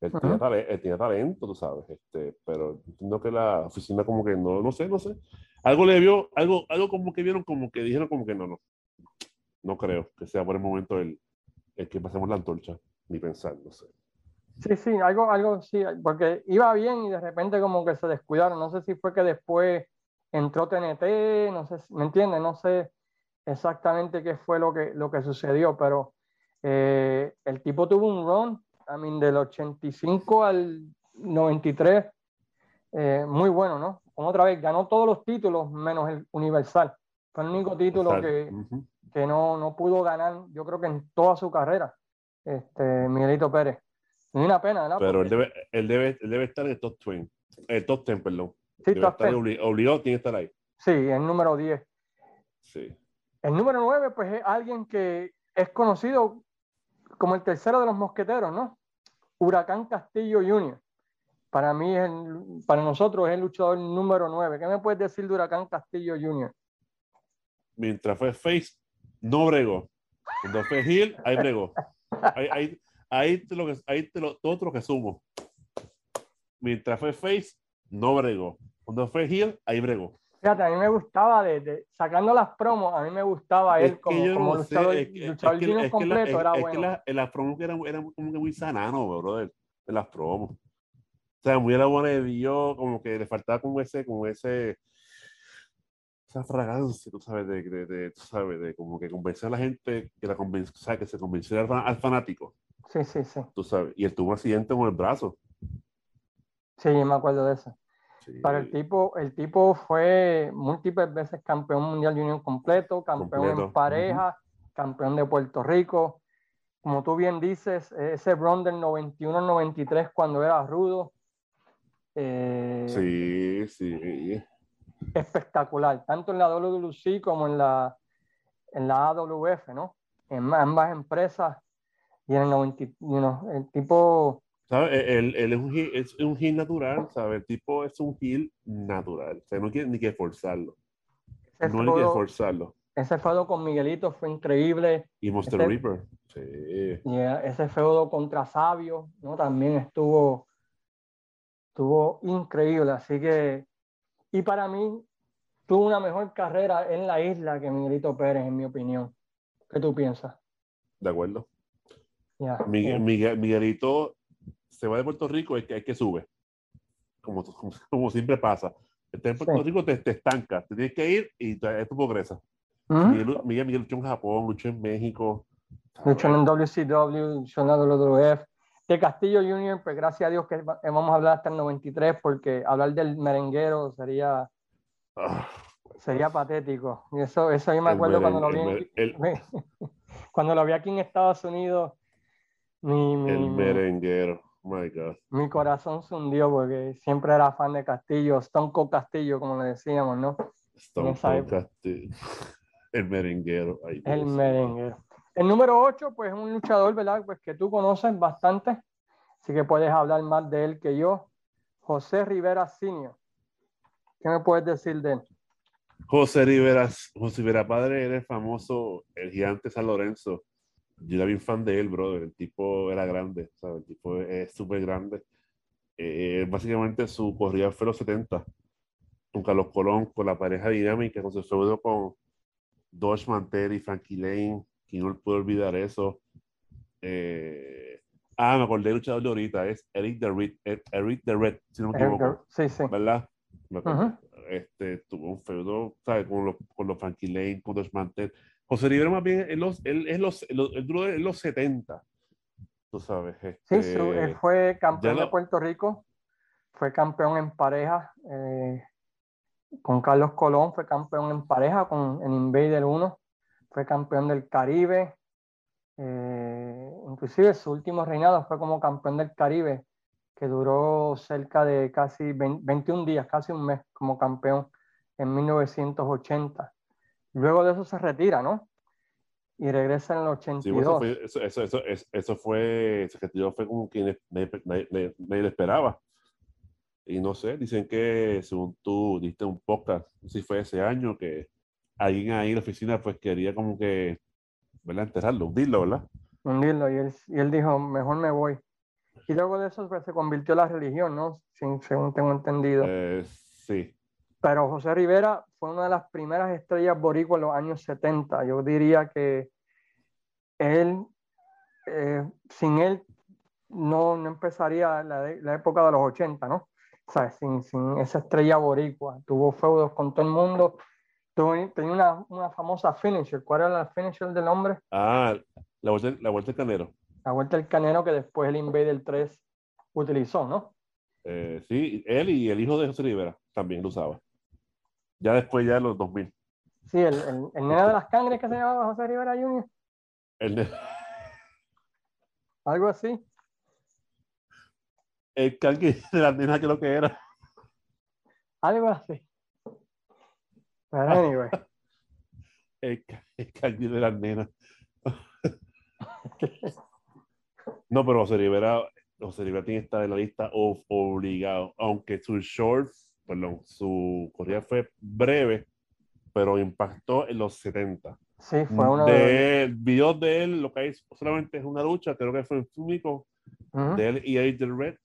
Él, tiene talento, talento, tú sabes, este, pero entiendo que la oficina como que no, no sé, no sé. Algo le vio, algo, algo como que vieron, como que dijeron como que no, no. No creo que sea por el momento el, el que pasemos la antorcha, ni pensar, no sé. Sí, sí, algo, algo sí, porque iba bien y de repente como que se descuidaron. No sé si fue que después entró TNT, no sé, ¿me entiendes? No sé exactamente qué fue lo que, lo que sucedió, pero eh, el tipo tuvo un run, I mean, del 85 al 93, eh, muy bueno, ¿no? Como otra vez, ganó todos los títulos menos el Universal. Fue el único título que, que no, no pudo ganar, yo creo que en toda su carrera, este, Miguelito Pérez. Ni una pena, ¿verdad? Pero él debe, él, debe, debe estar en el top 20, el top 10, perdón. Sí, top 10. Obligado, tiene que estar ahí. Sí, el número 10. Sí. El número 9, pues es alguien que es conocido como el tercero de los mosqueteros, ¿no? Huracán Castillo Jr. Para mí, es para nosotros es el luchador número 9. ¿Qué me puedes decir de Huracán Castillo Jr.? Mientras fue Face, no bregó. Cuando fue Hill, ahí bregó. Ahí, ahí, ahí te lo, ahí te lo, todo lo sumo. Mientras fue Face, no bregó. Cuando fue Hill, ahí bregó. Fíjate, a mí me gustaba, de, sacando las promos, a mí me gustaba él como, como no luchador, es que, luchador es que, completo, la, era es bueno. Que las promos eran, eran como que muy sanano, brother, de las promos. O sea, muy buena de Dios, como que le faltaba como ese, como ese, esa fragancia, tú sabes, de, de, de, tú sabes, de como que convencer a la gente, que, la convenc o sea, que se convenciera al, al fanático. Sí, sí, sí. Tú sabes, y él tuvo un accidente con el brazo. Sí, me acuerdo de eso. Para el tipo, el tipo fue múltiples veces campeón mundial junior completo, campeón en pareja, campeón de Puerto Rico. Como tú bien dices, ese Bron del 91-93 cuando era rudo. Eh, sí, sí. Espectacular, tanto en la WWC como en la, en la AWF, ¿no? En ambas empresas y en el 90, el tipo... ¿Sabes? E, él, él, es, un heel, es un heel natural, ¿sabes? El tipo es un heel natural. O sea, no quiere ni que forzarlo. no hay que forzarlo. Ese feudo con Miguelito fue increíble. Y Monster Reaper. Sí. ese feudo contra Sabio, ¿no? También estuvo, estuvo increíble. Así que, y para mí, tuvo una mejor carrera en la isla que Miguelito Pérez, en mi opinión. ¿Qué tú piensas? De acuerdo. Miguelito se va de Puerto Rico, es que, hay que sube. Como, como, siempre pasa. Estás en Puerto Rico, te, te estancas. Te tienes que ir y esto progresa. Miguel, Miguel, luchó en Japón, luchó en México. Luchó en WCW, luchó en WWF. De Castillo Junior, pues gracias a Dios que vamos a hablar hasta el 93, porque hablar del merenguero sería. Ah, sería patético. Y eso, eso yo me acuerdo cuando lo vi. cuando lo vi aquí en Estados Unidos el merenguero. My God. Mi corazón se hundió porque siempre era fan de Castillo, Stone Cold Castillo, como le decíamos, ¿no? Stone Cold Castillo. El merenguero. el merenguero. El número 8, pues es un luchador, ¿verdad? Pues que tú conoces bastante, así que puedes hablar más de él que yo. José Rivera Senior. ¿Qué me puedes decir de él? José Rivera, José Rivera Padre era famoso, el gigante San Lorenzo yo era bien fan de él, brother. El tipo era grande, ¿sabes? El tipo es súper grande. Eh, básicamente su corrida fue los 70, con Carlos Colón, con la pareja dinámica, con su feudo con, Dosh Mantel y Frankie Lane, que no puede olvidar eso. Eh, ah, me acordé del luchador de ahorita, es Eric the Red, Eric the Red si no me equivoco. Sí, sí. ¿Verdad? este, tuvo un feudo ¿sabes? Con, los, con los Frankie Lane, con Dosh Mantel. José Rivera más bien él, los, él, él, los, él, duró en los 70, tú sabes. Este, sí, él fue campeón de Puerto Rico, fue campeón en pareja eh, con Carlos Colón, fue campeón en pareja con en Invader 1, fue campeón del Caribe, eh, inclusive su último reinado fue como campeón del Caribe, que duró cerca de casi 21 días, casi un mes como campeón en 1980. Luego de eso se retira, ¿no? Y regresa en el 82. Sí, eso, fue, eso, eso, eso, fue, se retiró fue como que nadie, nadie, le esperaba. Y no sé, dicen que según tú diste un podcast, si fue ese año, que alguien ahí en la oficina pues quería como que, ¿verdad? Enterrarlo, hundirlo, ¿verdad? Hundirlo, y él, y él dijo, mejor me voy. Y luego de eso pues, se convirtió en la religión, ¿no? según tengo entendido. Eh, sí. Pero José Rivera fue una de las primeras estrellas boricuas en los años 70. Yo diría que él, eh, sin él, no, no empezaría la, la, época de los 80, ¿no? O sea, sin, sin, esa estrella boricua. Tuvo feudos con todo el mundo. Tenía una, una, famosa finisher. ¿Cuál era la finisher del hombre? Ah, la vuelta, la vuelta del canero. La vuelta del canero que después el Invader 3 utilizó, ¿no? Eh, sí, él y el hijo de José Rivera también lo usaba. Ya después, ya de los 2000. Sí, el, el, el nene de las cangres que se llamaba José Rivera Jr. El Algo así. El cangre de la nena que lo que era. Algo así. Pero anyway. el, el de la nena. no, pero José Rivera, José Rivera tiene que estar en la lista obligado, aunque su shorts perdón, su corrida fue breve, pero impactó en los 70. Sí, fue uno de, los videos de él, lo que hay solamente es una lucha, creo que fue el único de él y Angel Red,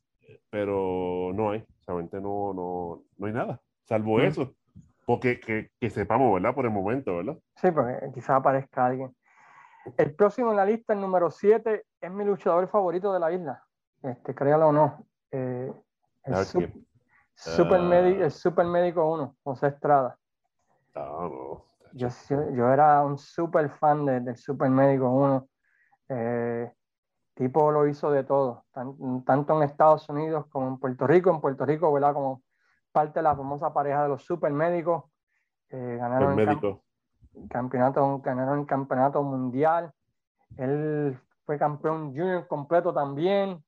pero no hay, solamente no, no, no hay nada, salvo eso. Porque que, que, sepamos, ¿verdad? Por el momento, ¿verdad? Sí, porque quizás aparezca alguien. El próximo en la lista, el número 7, es mi luchador favorito de la isla. Este, créalo o no. Eh, Super, uh, super Médico 1, José Estrada. Ah, no. yo, yo, era un super fan de, del Super Médico 1. Eh, tipo lo hizo de todo, tanto en Estados Unidos como en Puerto Rico. En Puerto Rico, ¿verdad? Como parte de la famosa pareja de los super médicos. Eh, ganaron el campeonato, ganaron el campeonato mundial. Él fue campeón junior completo también.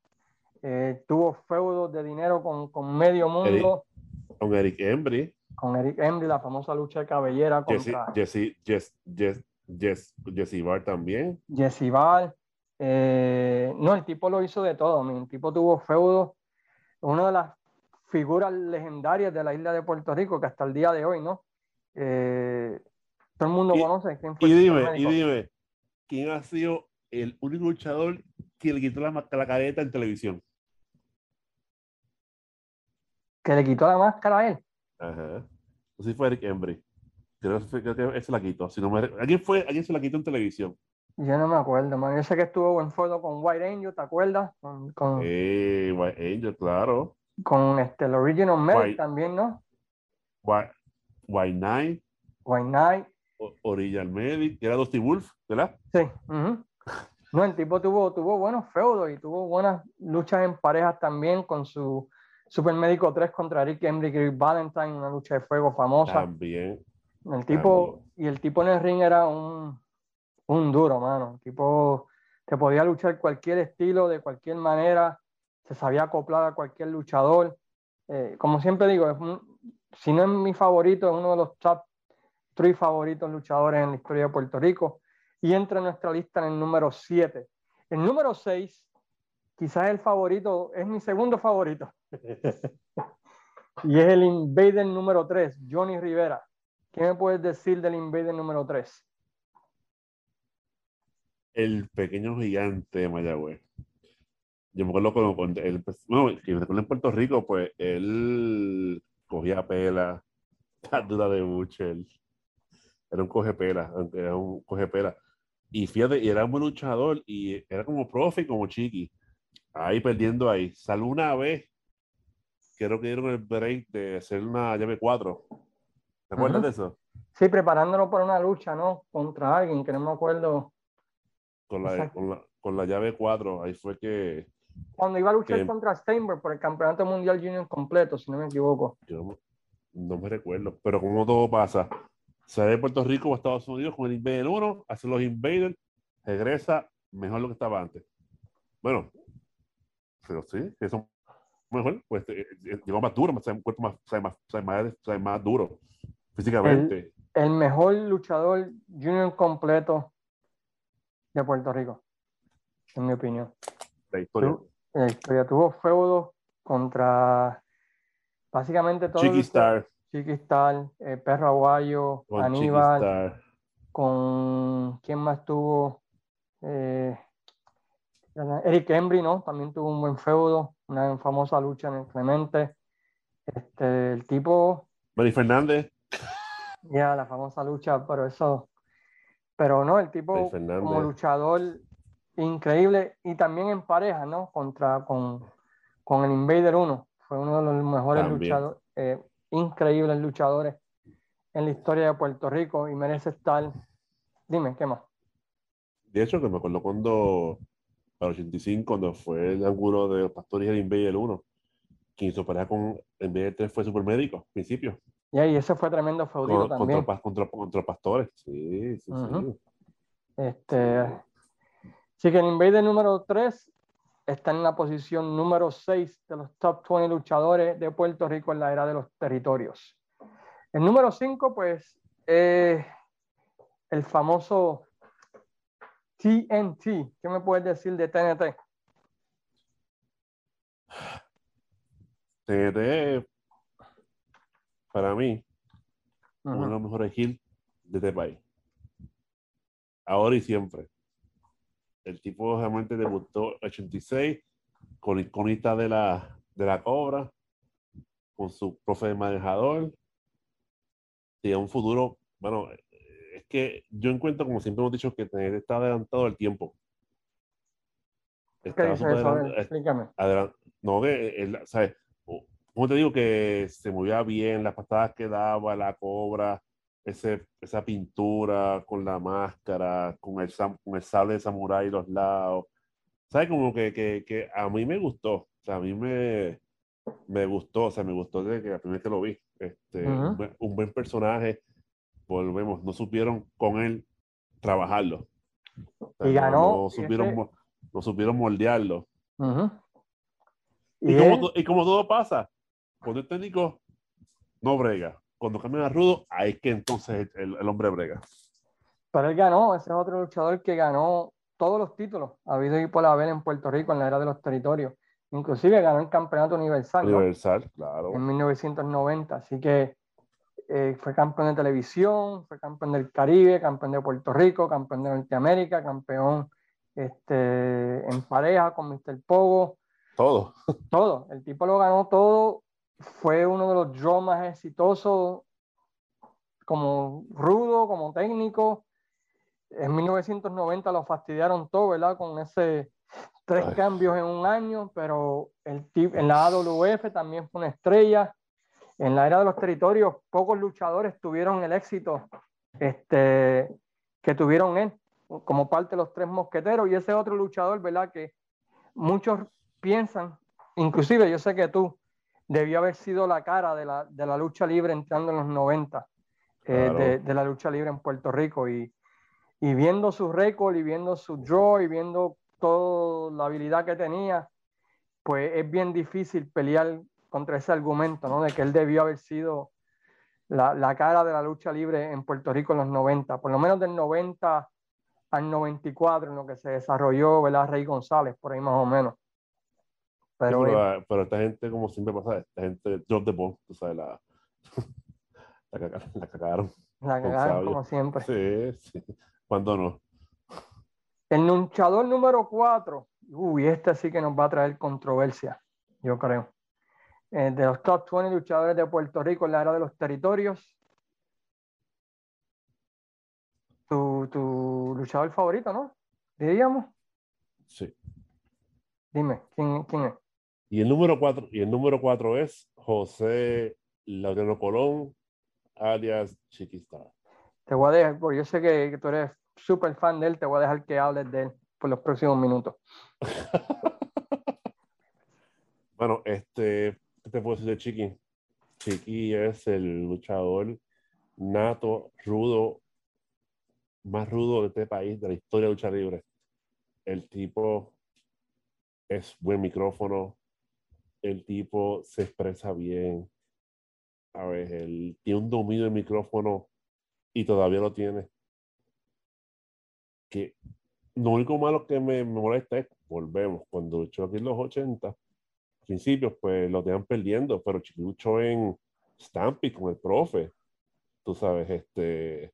Eh, tuvo feudos de dinero con, con medio mundo. con Eric Embry. Con Eric Embry, la famosa lucha de cabellera contra... Jesse, Jesse, Jesse, Jesse, Jesse Bar también. Jesse Bar. Eh, no, el tipo lo hizo de todo. El tipo tuvo feudos. Una de las figuras legendarias de la isla de Puerto Rico, que hasta el día de hoy, ¿no? Eh, todo el mundo conoce. ¿quién fue y dime, y dime, ¿quién ha sido el único luchador que le quitó la, la careta en televisión? que le quitó la máscara a él. Ajá. Así fue Eric Embry. Creo, que él se la quitó. Si no me... ¿Alguien, fue, ¿Alguien se la quitó en televisión? Yo no me acuerdo, man. Yo sé que estuvo en foto con White Angel, ¿te acuerdas? Con, con... Eh, White Angel, claro. Con este, el Original Medic también, ¿no? White, White Knight. White Knight. Original Medic, era Dusty Wolf, ¿verdad? Sí. No, el tipo tuvo, tuvo buenos feudos y tuvo buenas luchas en parejas también con su Super Médico 3 contra Rick Embry y Valentine, una lucha de fuego famosa. También. El tipo, y el tipo en el ring era un, un duro, mano. El tipo te podía luchar cualquier estilo, de cualquier manera, se sabía acoplar a cualquier luchador. Eh, como siempre digo, es si no es mi favorito, es uno de los top 3 favoritos luchadores en la historia de Puerto Rico. Y entra en nuestra lista en el número 7. El número 6, quizás el favorito, es mi segundo favorito. y es el Invader número 3, Johnny Rivera. ¿Qué me puedes decir del Invader número 3? El pequeño gigante de Mayagüez. Yo me acuerdo cuando, él, bueno, en Puerto Rico, pues él cogía pela, dura de Buchel. era un cogepela, era un cogepela. Y fíjate, y era un buen luchador y era como profe, como chiqui. Ahí perdiendo ahí. Salvo una vez, creo que dieron el break de hacer una llave 4. ¿Te acuerdas de eso? Sí, preparándolo para una lucha, ¿no? Contra alguien, que no me acuerdo. Con la, con la, con la, llave 4, ahí fue que... Cuando iba a luchar contra Steinberg por el Campeonato Mundial Junior completo, si no me equivoco. Yo no me recuerdo, pero como todo pasa, sale de Puerto Rico o Estados Unidos con el Invader 1, hace los Invaders, regresa mejor lo que estaba antes. Bueno, pero sí, eso mejor, pues eh, eh, llegó más duro, un cuerpo más, más, más, más duro físicamente. El, mejor luchador junior completo de Puerto Rico, en mi opinión. La historia. La historia tuvo feudos contra básicamente todo. Chiqui Star. Chiqui Star, eh, Perro Aguayo, Aníbal. Con quién más tuvo. Eh, Eric Embry, ¿no? También tuvo un buen feudo, una famosa lucha en el Clemente. Este, el tipo. Mari Fernández. Ya, la famosa lucha, pero eso. Pero no, el tipo como luchador increíble y también en pareja, ¿no? Contra con, con el Invader 1. Fue uno de los mejores luchadores, eh, increíbles luchadores en la historia de Puerto Rico y merece estar. Dime, ¿qué más? De hecho, que me acuerdo cuando, para 85, cuando fue el ángulo de los pastores del Invader 1, quien hizo pareja con el Invader 3 fue Supermédico, al principio. Y ahí ese fue tremendo feudito también. Contra, contra, pastores, sí, sí, sí. Este, sí que el Invader número 3 está en la posición número 6 de los top 20 luchadores de Puerto Rico en la era de los territorios. El número 5, pues, es el famoso TNT. ¿Qué me puedes decir de TNT? TNT para mí, uno de los mejores hits de este país. Ahora y siempre. El tipo realmente debutó en 86 con iconita de la, de la cobra, con su profe de manejador. Y un futuro, bueno, es que yo encuentro, como siempre hemos dicho, que está adelantado el tiempo. ¿Qué dice eso? Explícame. no, que, él, ¿sabes? como te digo, que se movía bien, las patadas que daba, la cobra, ese, esa pintura con la máscara, con el, con el sable de samurái los lados. ¿Sabes? Como que, que, que, a mí me gustó. O sea, a mí me, me gustó. O sea, me gustó desde que la primera vez que lo vi. Este, un, buen, personaje. Volvemos. No supieron con él trabajarlo. y ganó. No, supieron, no supieron moldearlo. y, como, y como todo pasa, cuando el técnico no brega, cuando cambia a rudo, ahí es que entonces el, hombre brega. Pero él ganó, ese es otro luchador que ganó todos los títulos ha habido y por haber en Puerto Rico en la era de los territorios. Inclusive ganó el campeonato universal. Universal, claro. En 1990. Así que eh, fue campeón de televisión, fue campeón del Caribe, campeón de Puerto Rico, campeón de Norteamérica, campeón este, en pareja con Mr. Pogo. Todo. Todo. El tipo lo ganó todo fue uno de los draws más exitosos como rudo, como técnico. En 1990 lo fastidiaron todo, ¿verdad? Con ese tres cambios en un año, pero el, en la AWF también fue una estrella. En la era de los territorios, pocos luchadores tuvieron el éxito este, que tuvieron él, como parte de los tres mosqueteros. Y ese otro luchador, ¿verdad? Que muchos piensan, inclusive yo sé que tú, debió haber sido la cara de la, de la lucha libre entrando en los 90, eh, de, de, la lucha libre en Puerto Rico. Y, y viendo su récord y viendo su draw y viendo toda la habilidad que tenía, pues es bien difícil pelear contra ese argumento, ¿no? De que él debió haber sido la, la, cara de la lucha libre en Puerto Rico en los 90, por lo menos del 90 al 94, en lo que se desarrolló, ¿verdad? Rey González, por ahí más o menos. Pero, pero, esta gente, como siempre pasa, esta gente, drop the ball, tú sabes, la, la, cagaron. La cagaron, la cagaron como siempre. Sí, sí. ¿Cuándo no? El luchador número 4, uy, este sí que nos va a traer controversia, yo creo. Eh, de los top 20 luchadores de Puerto Rico en la era de los territorios, tu, tu luchador favorito, ¿no? Diríamos. Sí. Dime, ¿quién, quién es? Y el número cuatro, y el número cuatro es José Laureano Colón, alias Chiquistar. Te voy a dejar, porque yo sé que, que tú eres súper fan de él, te voy a dejar que hables de él por los próximos minutos. bueno, este, ¿qué te puedo decir de Chiqui? Chiqui es el luchador nato, rudo, más rudo de este país, de la historia de lucha libre. El tipo es buen micrófono, el tipo se expresa bien. A ver, él tiene un dominio del micrófono y todavía lo tiene. Que lo único malo que me, molesta es, volvemos, cuando luchó aquí en los 80, principios, pues lo tenían perdiendo, pero luchó en Stampy con el profe, tú sabes, este,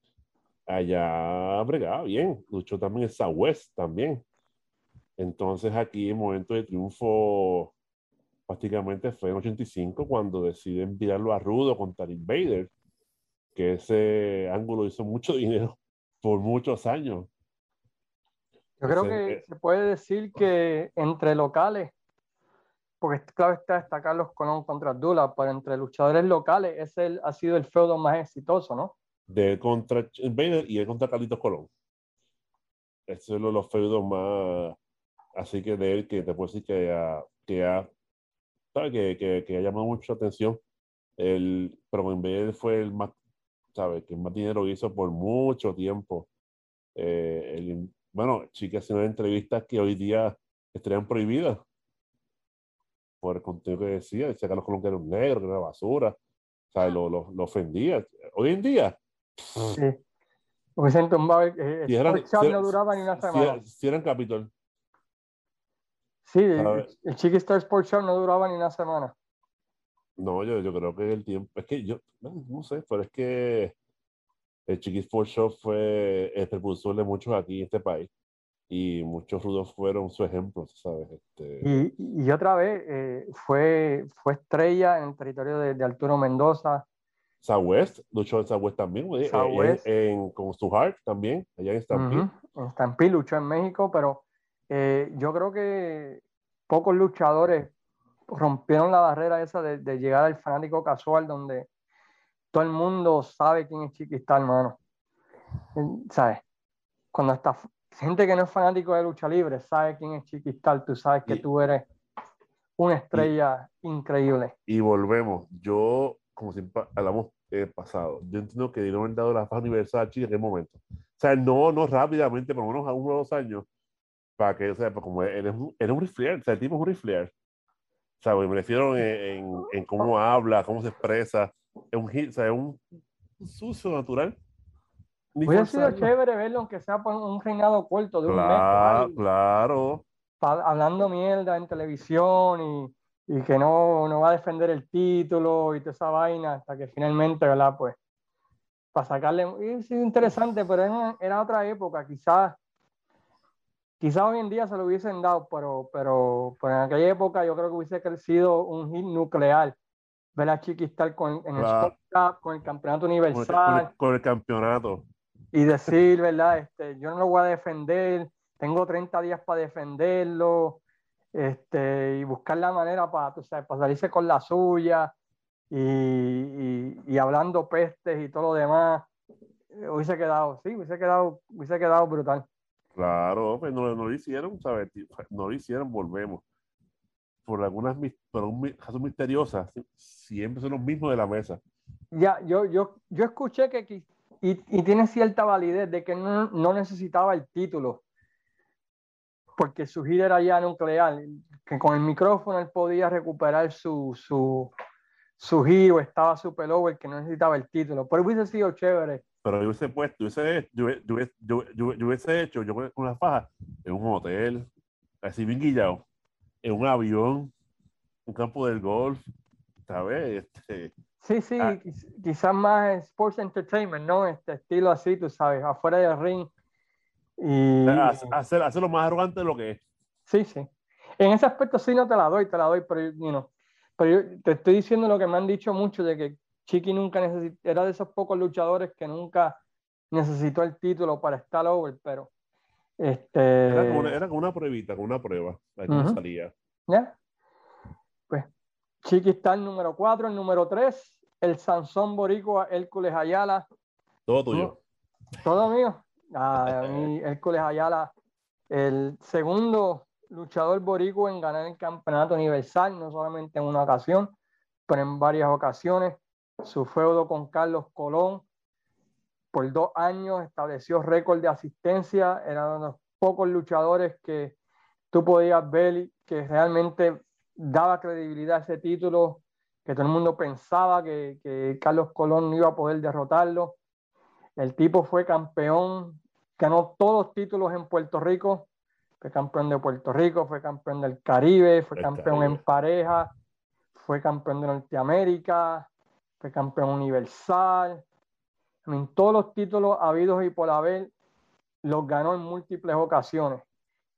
allá bregaba bien, luchó también en Southwest también. Entonces aquí el momento de triunfo prácticamente fue en 85 cuando deciden enviarlo a Rudo contra el Invader, que ese ángulo hizo mucho dinero por muchos años. Yo creo que eh, se puede decir que entre locales, porque claro está está Carlos Colón contra Dula, pero entre luchadores locales ese ha sido el feudo más exitoso, ¿no? De contra Invader y el contra Carlitos Colón. Esos son los feudos más, así que de él que te puedo decir que ha, que ha, que, que, que ha llamado mucha atención. El, pero Invader fue el más, ¿sabes? Que más dinero hizo por mucho tiempo. Eh, el, bueno, chicas haciendo entrevistas que hoy día estarían prohibidas por el contenido que decía, decía Carlos Colón que era un negro, que era basura, o sea, lo, lo, lo, ofendía. Hoy en día... Sí. Porque se entumbaba, eh, si eran, si, no duraba ni una semana. Si, si eran Capitol. Sí, el, el Chiqui Star Sports Show no duraba ni una semana. No, yo, yo creo que el tiempo, es que yo, no sé, pero es que el Chiqui Sports Show fue el propulsor de muchos aquí en este país y muchos rudos fueron su ejemplo, ¿sabes? Este... Y, y, otra vez eh, fue, fue estrella en el territorio de, de Arturo Mendoza. Southwest, luchó en Southwest también, Southwest. En, en, con Stu Hart también, allá en Stampede. Uh -huh. En Stampede luchó en México, pero eh, yo creo que pocos luchadores rompieron la barrera esa de, de, llegar al fanático casual donde todo el mundo sabe quién es Chiquista, hermano. ¿Sabes? Cuando está gente que no es fanático de lucha libre sabe quién es Chiquistal, tú sabes que y, tú eres una estrella y, increíble. Y volvemos, yo, como siempre hablamos eh, pasado, yo entiendo que no han dado la faz universal a Chile en aquel momento. O sea, no, no rápidamente, por lo menos a uno o dos años, para que, o sea, pues como él es un, él es un riflear, o sea, el tipo es un riflear. O sea, me refiero en, en, en cómo habla, cómo se expresa. Es un, o sea, es un sucio natural. Hubiera sido chévere verlo, aunque sea por un reinado corto de un claro, mes. Claro. Hablando mierda en televisión y, y, que no, no va a defender el título y toda esa vaina, hasta que finalmente, ¿verdad? Pues, para sacarle. Es interesante, pero era, era otra época, quizás. Quizás hoy en día se lo hubiesen dado, pero, pero, pero en aquella época yo creo que hubiese crecido un hit nuclear ver a Chiquistar con, en claro. el Cup, con el campeonato universal. Con el, con el, campeonato. Y decir, ¿verdad? Este, yo no lo voy a defender, tengo 30 días para defenderlo, este, y buscar la manera para, tú sabes, para salirse con la suya, y, y, y, hablando pestes y todo lo demás. Hubiese quedado, sí, hubiese quedado, hubiese quedado brutal. Claro, pues no, lo hicieron, ¿sabes? No lo hicieron, volvemos por algunas por misteriosas, siempre son los mismos de la mesa. Ya, yo, yo, yo escuché que, y, y tiene cierta validez, de que no, no, necesitaba el título, porque su gira era ya nuclear, que con el micrófono él podía recuperar su, su, su giro, estaba super over, que no necesitaba el título, pero hubiese sido chévere. Pero yo hubiese puesto, yo hubiese, yo, yo, yo, yo, hubiese hecho, yo con una faja, en un hotel, así bien guillado en un avión, un campo del golf, ¿sabes? Este, sí, sí, ah, quizás más sports entertainment, ¿no? Este estilo así, tú sabes, afuera del ring. Y... Hacer, hacerlo más arrogante de lo que es. Sí, sí. En ese aspecto sí no te la doy, te la doy, pero, you know, pero yo te estoy diciendo lo que me han dicho mucho de que Chiqui nunca necesitaba, era de esos pocos luchadores que nunca necesitó el título para estar over, pero este... Era como una, era como una pruebita, como una prueba, la que Ujú. salía. ¿Ya? Pues Chiqui está el número 4, el número 3, el Sansón Boricua, Hércules Ayala, Todo tuyo. todo mío. Ah, a mí, Hércules Ayala, el segundo luchador boricua en ganar el campeonato universal, no solamente en una ocasión, pero en varias ocasiones. Su feudo con Carlos Colón por dos años estableció récord de asistencia, era uno de los pocos luchadores que tú podías ver que realmente daba credibilidad a ese título, que todo el mundo pensaba que, que Carlos Colón no iba a poder derrotarlo. El tipo fue campeón, ganó todos los títulos en Puerto Rico, fue campeón de Puerto Rico, fue campeón del Caribe, fue El campeón Caribe. en pareja, fue campeón de Norteamérica, fue campeón universal. Mean, todos los títulos habidos y por haber los ganó en múltiples ocasiones.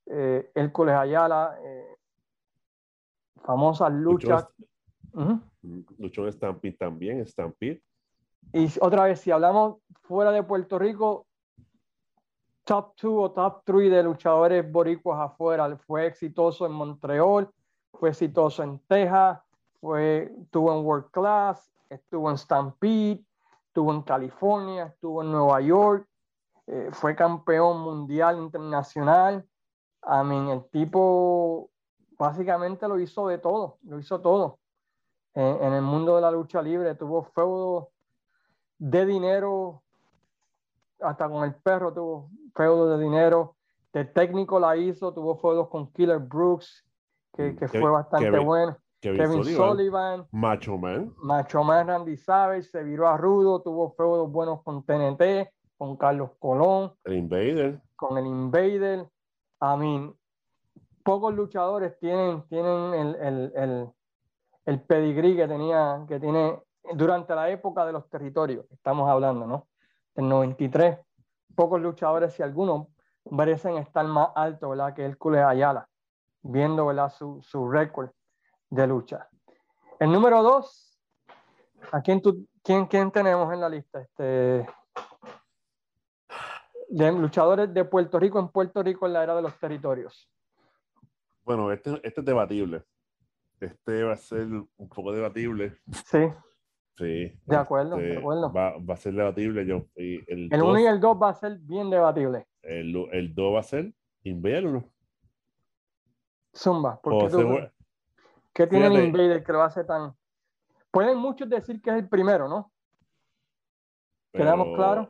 Eh, Hércules Ayala, eh, famosas luchas. Luchó en Stampede también, Stampede. Y otra vez, si hablamos fuera de Puerto Rico, top 2 o top 3 de luchadores boricuas afuera. Fue exitoso en Montreal, fue exitoso en Texas, fue, estuvo en World Class, estuvo en Stampede, estuvo en California, estuvo en Nueva York, eh, fue campeón mundial internacional. I mean, el tipo básicamente lo hizo de todo, lo hizo todo. En, en el mundo de la lucha libre tuvo feudos de dinero, hasta con el perro tuvo feudo de dinero, de técnico la hizo, tuvo feudos con Killer Brooks, que, que Kevin- fue bastante Kevin bueno, Kevin, Kevin Sullivan, Sullivan, Macho Man. Macho Man Randy Savage, se viró a Rudo, tuvo feudos buenos con TNT, con Carlos Colón, El Invader. con el Invader. I mean, pocos luchadores tienen, tienen el, el, el, el pedigrí que tenía, que tiene durante la época de los territorios, estamos hablando, ¿no? Del 93. Pocos luchadores, si algunos, merecen estar más alto, ¿verdad? Que Hércules Ayala, viendo, ¿verdad? Su, su récord de lucha. El número dos, ¿a quién, tú, quién, quién tenemos en la lista? Este, de luchadores de Puerto Rico en Puerto Rico en la era de los territorios. Bueno, este, este es debatible. Este va a ser un poco debatible. Sí, Sí. de acuerdo, Este, de acuerdo. Va, va a ser debatible. Yo, y el El 2 1 y el 2 va a ser bien debatible. el, el dos va a ser invierno. Zumba, porque se vuel- ¿qué tiene el. Invader que lo hace tan... Pueden muchos decir que es el primero, ¿no? ¿Quedamos pero- claros?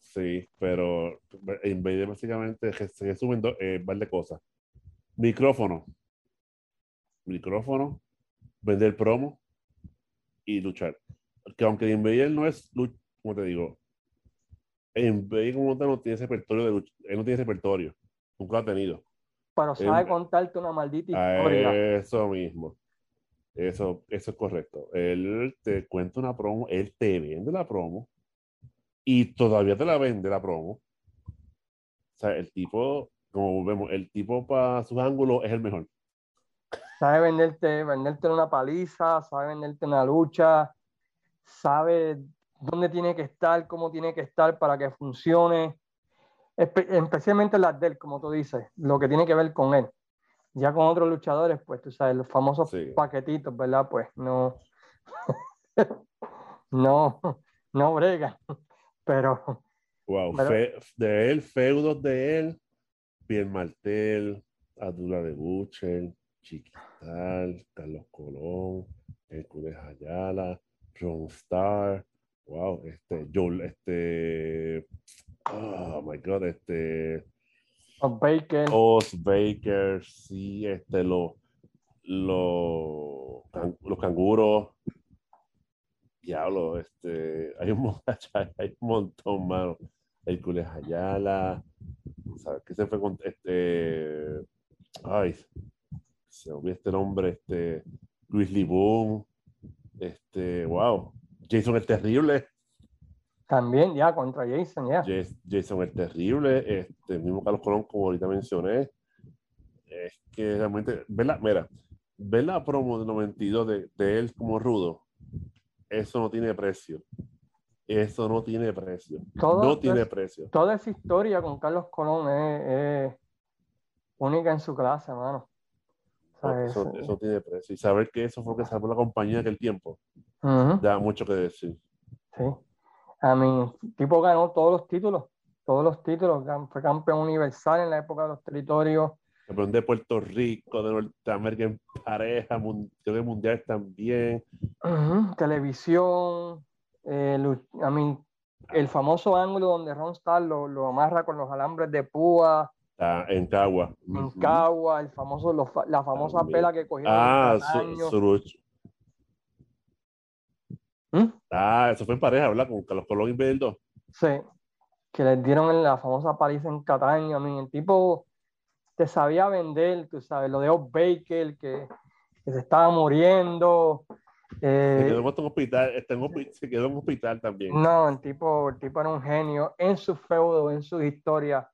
Sí, pero Invader básicamente se resumen eh, par de cosas. Micrófono. Micrófono. Vender promo. Y luchar. Que aunque Invader no es, como te digo, Invader como tal no tiene ese repertorio de lucha. Él no tiene repertorio. Nunca lo ha tenido. Pero sabe Em, contarte una maldita historia. eso mismo. Eso, eso es correcto. Él te cuenta una promo, él te vende la promo y todavía te la vende la promo. O sea, el tipo, como vemos, el tipo para sus ángulos es el mejor. Sabe venderte, venderte una paliza, sabe venderte una lucha, sabe dónde tiene que estar, cómo tiene que estar para que funcione. Espe- especialmente las de él, como tú dices, lo que tiene que ver con él. Ya con otros luchadores, pues tú sabes, los famosos Sí. paquetitos, ¿verdad? Pues no, no, no brega. Pero Wow. Pero- Fe- de él, feudos de él, Pierre Martel, Abdullah de Butcher, Chiquital, Carlos Colón, Hércules Ayala, Ron Star, wow, este, Joel, este, oh my god, este, los Baker, Oz Baker, sí, este, los, los, can- los canguros, diablo, este, hay un, mon- hay un montón, mano. Hércules Ayala, ¿sabes qué se fue con este? Ay, se olvidó este nombre, este, Grizzly Boom, este, wow, Jason el Terrible, también ya contra Jason, ya. Jas- Jason el Terrible, este, mismo Carlos Colón, como ahorita mencioné, es que realmente, ver la, mira, ver la promo del 92 de, de él como rudo, eso no tiene precio. Eso no tiene precio. Todo- no tiene precio. Toda esa historia con Carlos Colón es, es única en su clase, hermano. Sea, es- eso, eso tiene precio. Y saber que eso fue lo que salvó la compañía en aquel tiempo, Ujú, da mucho que decir. sí. A mí, tipo ganó todos los títulos, todos los títulos. Fue campeón universal en la época de los territorios. Campeón de Puerto Rico, de Norteamérica en pareja, mun- creo que mundial también. Ujú, Televisión, eh, I mean, el famoso ángulo donde Ron Starr lo, lo amarra con los alambres de púa Ah, en Cagua. en. Cagua, el famoso, los la famosa También. pela que cogieron Ah, Su-. ¿Mm? Ah, eso fue en pareja, ¿verdad? Con Carlos Colón y Beldo. Sí, que les dieron en la famosa paliza en Cataño. I mean, el tipo te sabía vender, tú sabes, lo de Oz Baker, que, que se estaba muriendo. Se eh, quedó en un hospital, está en se quedó en un hospital también. No, el tipo, el tipo era un genio en su feudo, en su historia.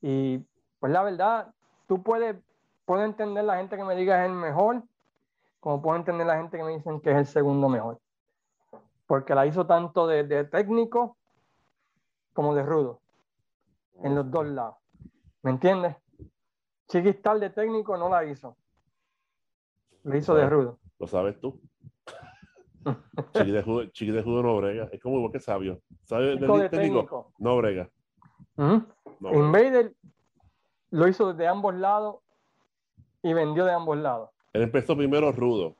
Y pues la verdad, tú puedes, puedo entender la gente que me diga es el mejor, como puedo entender la gente que me dicen que es el segundo mejor. Porque la hizo tanto de, de técnico como de rudo, en los dos lados. ¿Me entiendes? Chiquistal de técnico no la hizo. La hizo de rudo. Lo sabes tú. Chiqui de judo, chiqui de judo no brega. Es como igual que sabio. ¿Sabes Chico de técnico? técnico. No brega. Ujú. No brega. Invader lo hizo de ambos lados y vendió de ambos lados. Él empezó primero rudo,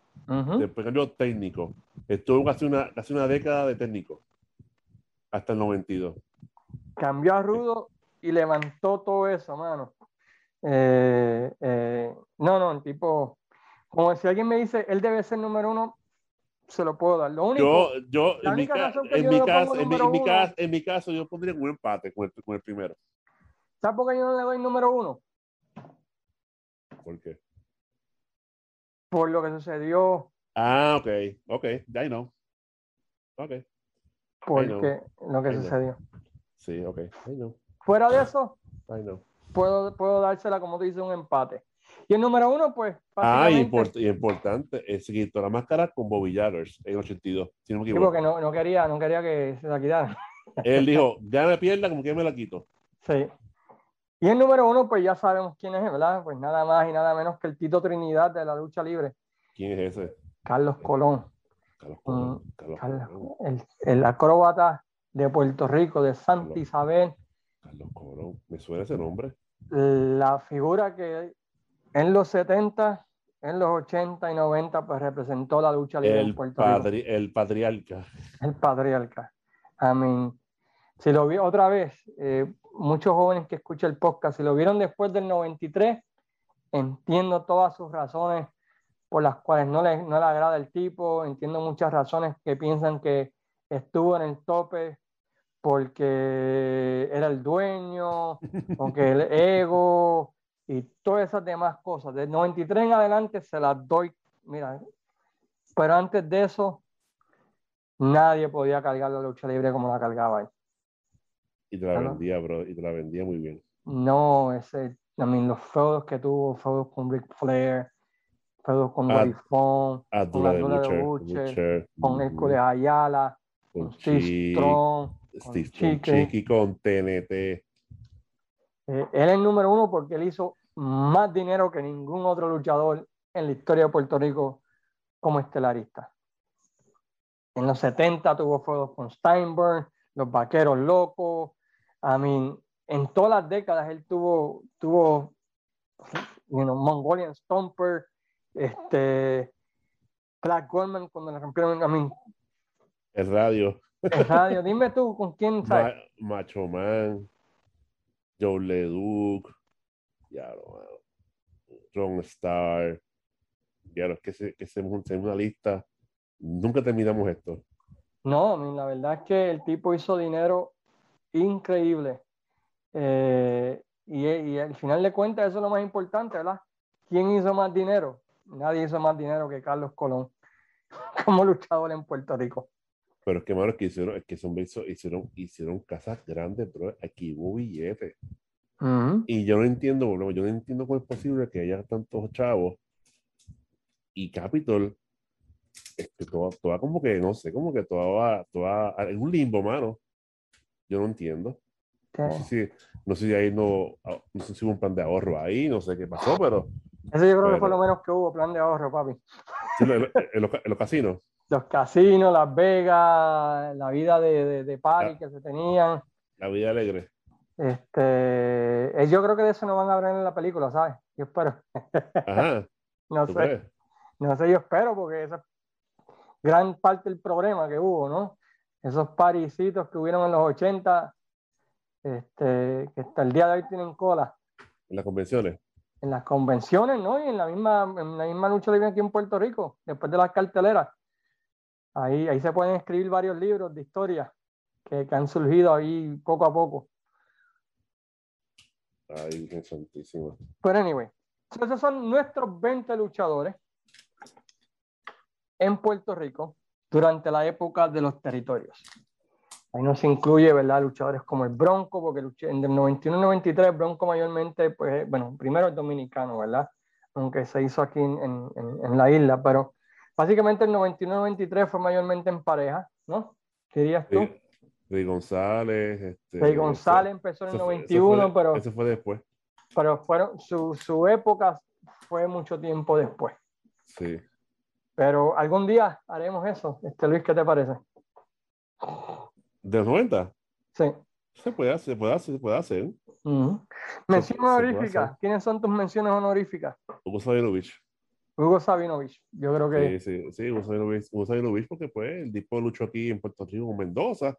Después cambió técnico. Estuvo casi una, casi una década de técnico. Hasta el 92. Cambió a Rudo y levantó todo eso, mano. Eh, eh, no, no, el tipo, como si alguien me dice, él debe ser número uno, se lo puedo dar. Lo único, Yo, yo, en mi, única ca- razón que en yo mi caso, en mi, caso, en mi caso, yo pondría un empate con el, con el primero. ¿sabes por qué yo no le doy número uno? ¿Por qué? Por lo que sucedió, Ah, ok, ok, ya I know. Ok, porque lo que I know. sucedió. sí, ok, I know, Fuera de eso, I know. puedo, puedo dársela, como tú dices, un empate. Y el número uno, pues, Ah, import- y importante, eh, se quitó la máscara con Bobby Jaggers en 82, si no me Sí, equivoco. porque no, no quería, no quería que se la quitaran. Él dijo, gana pierda, como que me la quito. Sí. Y el número uno, pues ya sabemos quién es, ¿verdad? Pues nada más y nada menos que el Tito Trinidad de la lucha libre, ¿Quién es ese? Carlos Colón, Carlos Colón. Mm, Carlos, Carlos, Colón. el, el acróbata de Puerto Rico, de Santa Carlos. Isabel, Carlos Colón. Me suena ese nombre. la figura que en los 70, en los 80 y 90, pues representó la lucha libre en El, Puerto Rico. el patriarca. El patriarca. I mean, si lo vi otra vez, eh, muchos jóvenes que escuchan el podcast, si lo vieron después del 93, entiendo todas sus razones por las cuales no le, no le agrada el tipo, entiendo muchas razones que piensan que estuvo en el tope porque era el dueño, porque el ego y todas esas demás cosas. Del 93 en adelante se las doy, mira, pero antes de eso, nadie podía cargar la lucha libre como la cargaba él. Y te la vendía, bro. Y te la vendía muy bien. No, ese, I mean, los feudos que tuvo, feudos con Ric Flair, feudos con Ah, Dory Funk, Abdullah de Abdullah de Butcher. Butcher, Butcher, con ujú, Hércules Ayala, con con Steve Strong. con Steve con Chiqui, con TNT. Eh, él es el número uno porque él hizo más dinero que ningún otro luchador en la historia de Puerto Rico como estelarista. En los 70 tuvo feudos con Steinberg, los Vaqueros Locos. I mean, en todas las décadas él tuvo, tuvo you know, Mongolian Stomper, este, Clark Goldman cuando le rompieron, I mean, El radio. el radio. Dime tú con quién sabes. Ma- Macho Man. Joe LeDuc. Ya lo. Ron Star. Ya lo que, se, que hacemos un- una lista. Nunca terminamos esto. No, la verdad es que el tipo hizo dinero increíble. Eh, y, y al final de cuentas, eso es lo más importante, ¿verdad? ¿Quién hizo más dinero? Nadie hizo más dinero que Carlos Colón como luchador en Puerto Rico. Pero es que, mano, es que hicieron, es que son hicieron, hicieron casas grandes, bro. Aquí hubo billetes. Ujú. Y yo no entiendo, bro, yo no entiendo cómo es posible que haya tantos chavos y Capitol este, todo, todo como que, no sé, como que todo va en un limbo, mano. Yo no entiendo. No sé si, no sé si ahí no, no sé si hubo un plan de ahorro ahí, no sé qué pasó, pero. Eso yo creo que fue lo menos que hubo, plan de ahorro, papi. en, los, en, los, casinos. Los casinos, Las Vegas, la vida de, de, de party que se tenían. La vida alegre. Este, eh, yo creo que de eso no van a hablar en la película, ¿sabes? Yo espero. Ajá. no sé. No sé, yo espero, porque esa es gran parte del problema que hubo, ¿no? Esos parisitos que hubieron en los 80, este, que hasta el día de hoy tienen cola. En las convenciones. En las convenciones, ¿no? Y en la misma, en la misma lucha libre aquí en Puerto Rico, después de las carteleras. Ahí, ahí se pueden escribir varios libros de historia que, que han surgido ahí poco a poco. Ay, qué santísimo. Pero anyway, esos son nuestros 20 luchadores en Puerto Rico durante la época de los territorios. Ahí no se incluye, ¿verdad? Luchadores como el Bronco, porque en el 91-93 Bronco mayormente, pues, bueno, primero el dominicano, ¿verdad? Aunque se hizo aquí en, en, en la isla, pero básicamente el 91-93 fue mayormente en pareja, ¿no? ¿Qué dirías tú? Rey González. Este, Rey González empezó en el 91, pero. Eso fue después. Pero fueron, su, su época fue mucho tiempo después. Sí. Pero algún día haremos eso. Este Luis, ¿qué te parece? ¿De los 90? Sí. Se puede hacer, se puede hacer, se puede hacer. Mención honorífica. ¿Quiénes son tus menciones honoríficas? Hugo Sabinovich. Hugo Sabinovich, yo creo que. Sí, sí, sí, Hugo Sabinovich, Hugo Sabinovich porque pues el tipo luchó aquí en Puerto Rico con Mendoza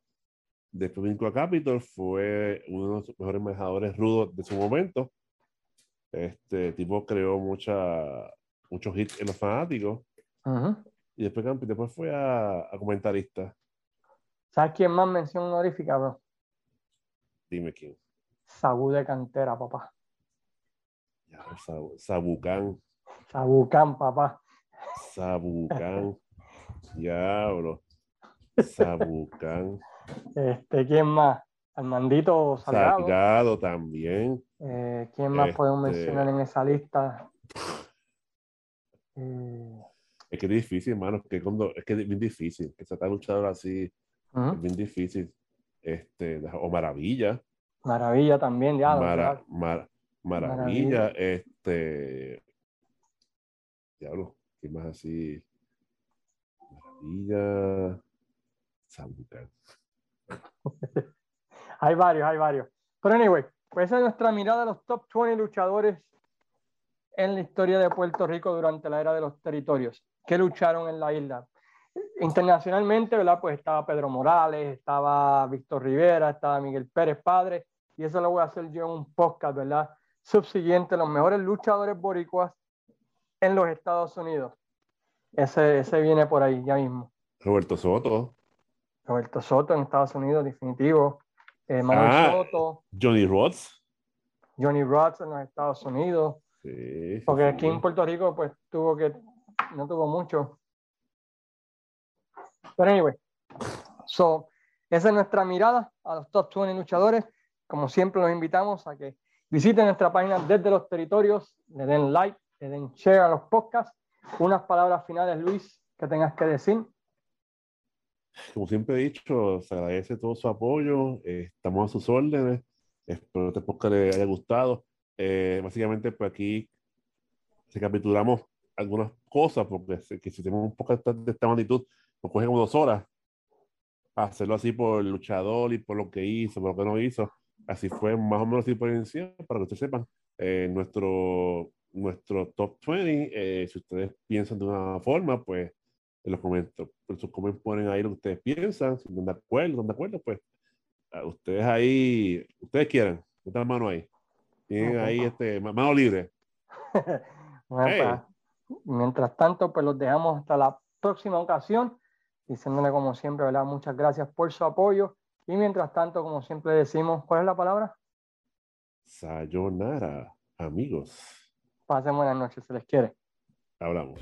Después vino a Capitol, fue uno de los mejores manejadores rudos de su momento. Este tipo creó mucha, muchos hits en los fanáticos. Y después, después fue a, a, comentarista. ¿Sabes quién más mención honorífica, bro? Dime quién. Sabú de cantera, papá. Ya, Sabucán. Sabucán, papá. Sabucán. Diablo. Sabucán. Este, ¿Quién más? Armandito Salgado. Salgado también. Eh, ¿Quién más podemos este mencionar en esa lista? Eh... Es que es difícil, hermano. Que, cuando, es que es bien difícil. Que se está luchador así. Es bien difícil. Este, o Maravilla. Maravilla también, ya. Mara, mar, maravilla, maravilla, este. Diablo, ¿qué más así? Maravilla. Samuel. hay varios, hay varios. Pero anyway, pues esa es nuestra mirada a los top 20 luchadores en la historia de Puerto Rico durante la era de los territorios, que lucharon en la isla. Internacionalmente, ¿verdad? Pues estaba Pedro Morales, estaba Víctor Rivera, estaba Miguel Pérez Padre, y eso lo voy a hacer yo en un podcast, ¿verdad? Subsiguiente, los mejores luchadores boricuas en los Estados Unidos. Ese, ese viene por ahí ya mismo. Roberto Soto. Roberto Soto en Estados Unidos, definitivo. Eh, Manuel ah, Soto. Johnny Rods. Johnny Rods en los Estados Unidos. Sí, Porque aquí en Puerto Rico, pues tuvo que, no tuvo mucho. Pero anyway, so, esa es nuestra mirada a los top 20 luchadores. Como siempre, los invitamos a que visiten nuestra página desde los territorios, le den like, le den share a los podcasts. Unas palabras finales, Luis, que tengas que decir como siempre he dicho, se agradece todo su apoyo, eh, estamos a sus órdenes, espero que este podcast les haya gustado. Eh, básicamente, pues aquí recapitulamos algunas cosas, porque que si tenemos un podcast de esta magnitud, nos coge como dos horas hacerlo así por el luchador y por lo que hizo, por lo que no hizo. Así fue más o menos así por encima, para que ustedes sepan. Eh, nuestro, nuestro top 20, si ustedes piensan de una forma, pues en los comentarios, sus comentarios ponen ahí lo que ustedes piensan, si están de acuerdo, están de acuerdo, pues ustedes ahí, ustedes quieran, metan mano ahí. Tienen ahí este, mano libre. bueno, pues, mientras tanto, pues los dejamos hasta la próxima ocasión, diciéndole como siempre, ¿verdad? Muchas gracias por su apoyo. Y mientras tanto, como siempre decimos, ¿cuál es la palabra? Sayonara, amigos. Pasen buenas noches, se les quiere. Hablamos.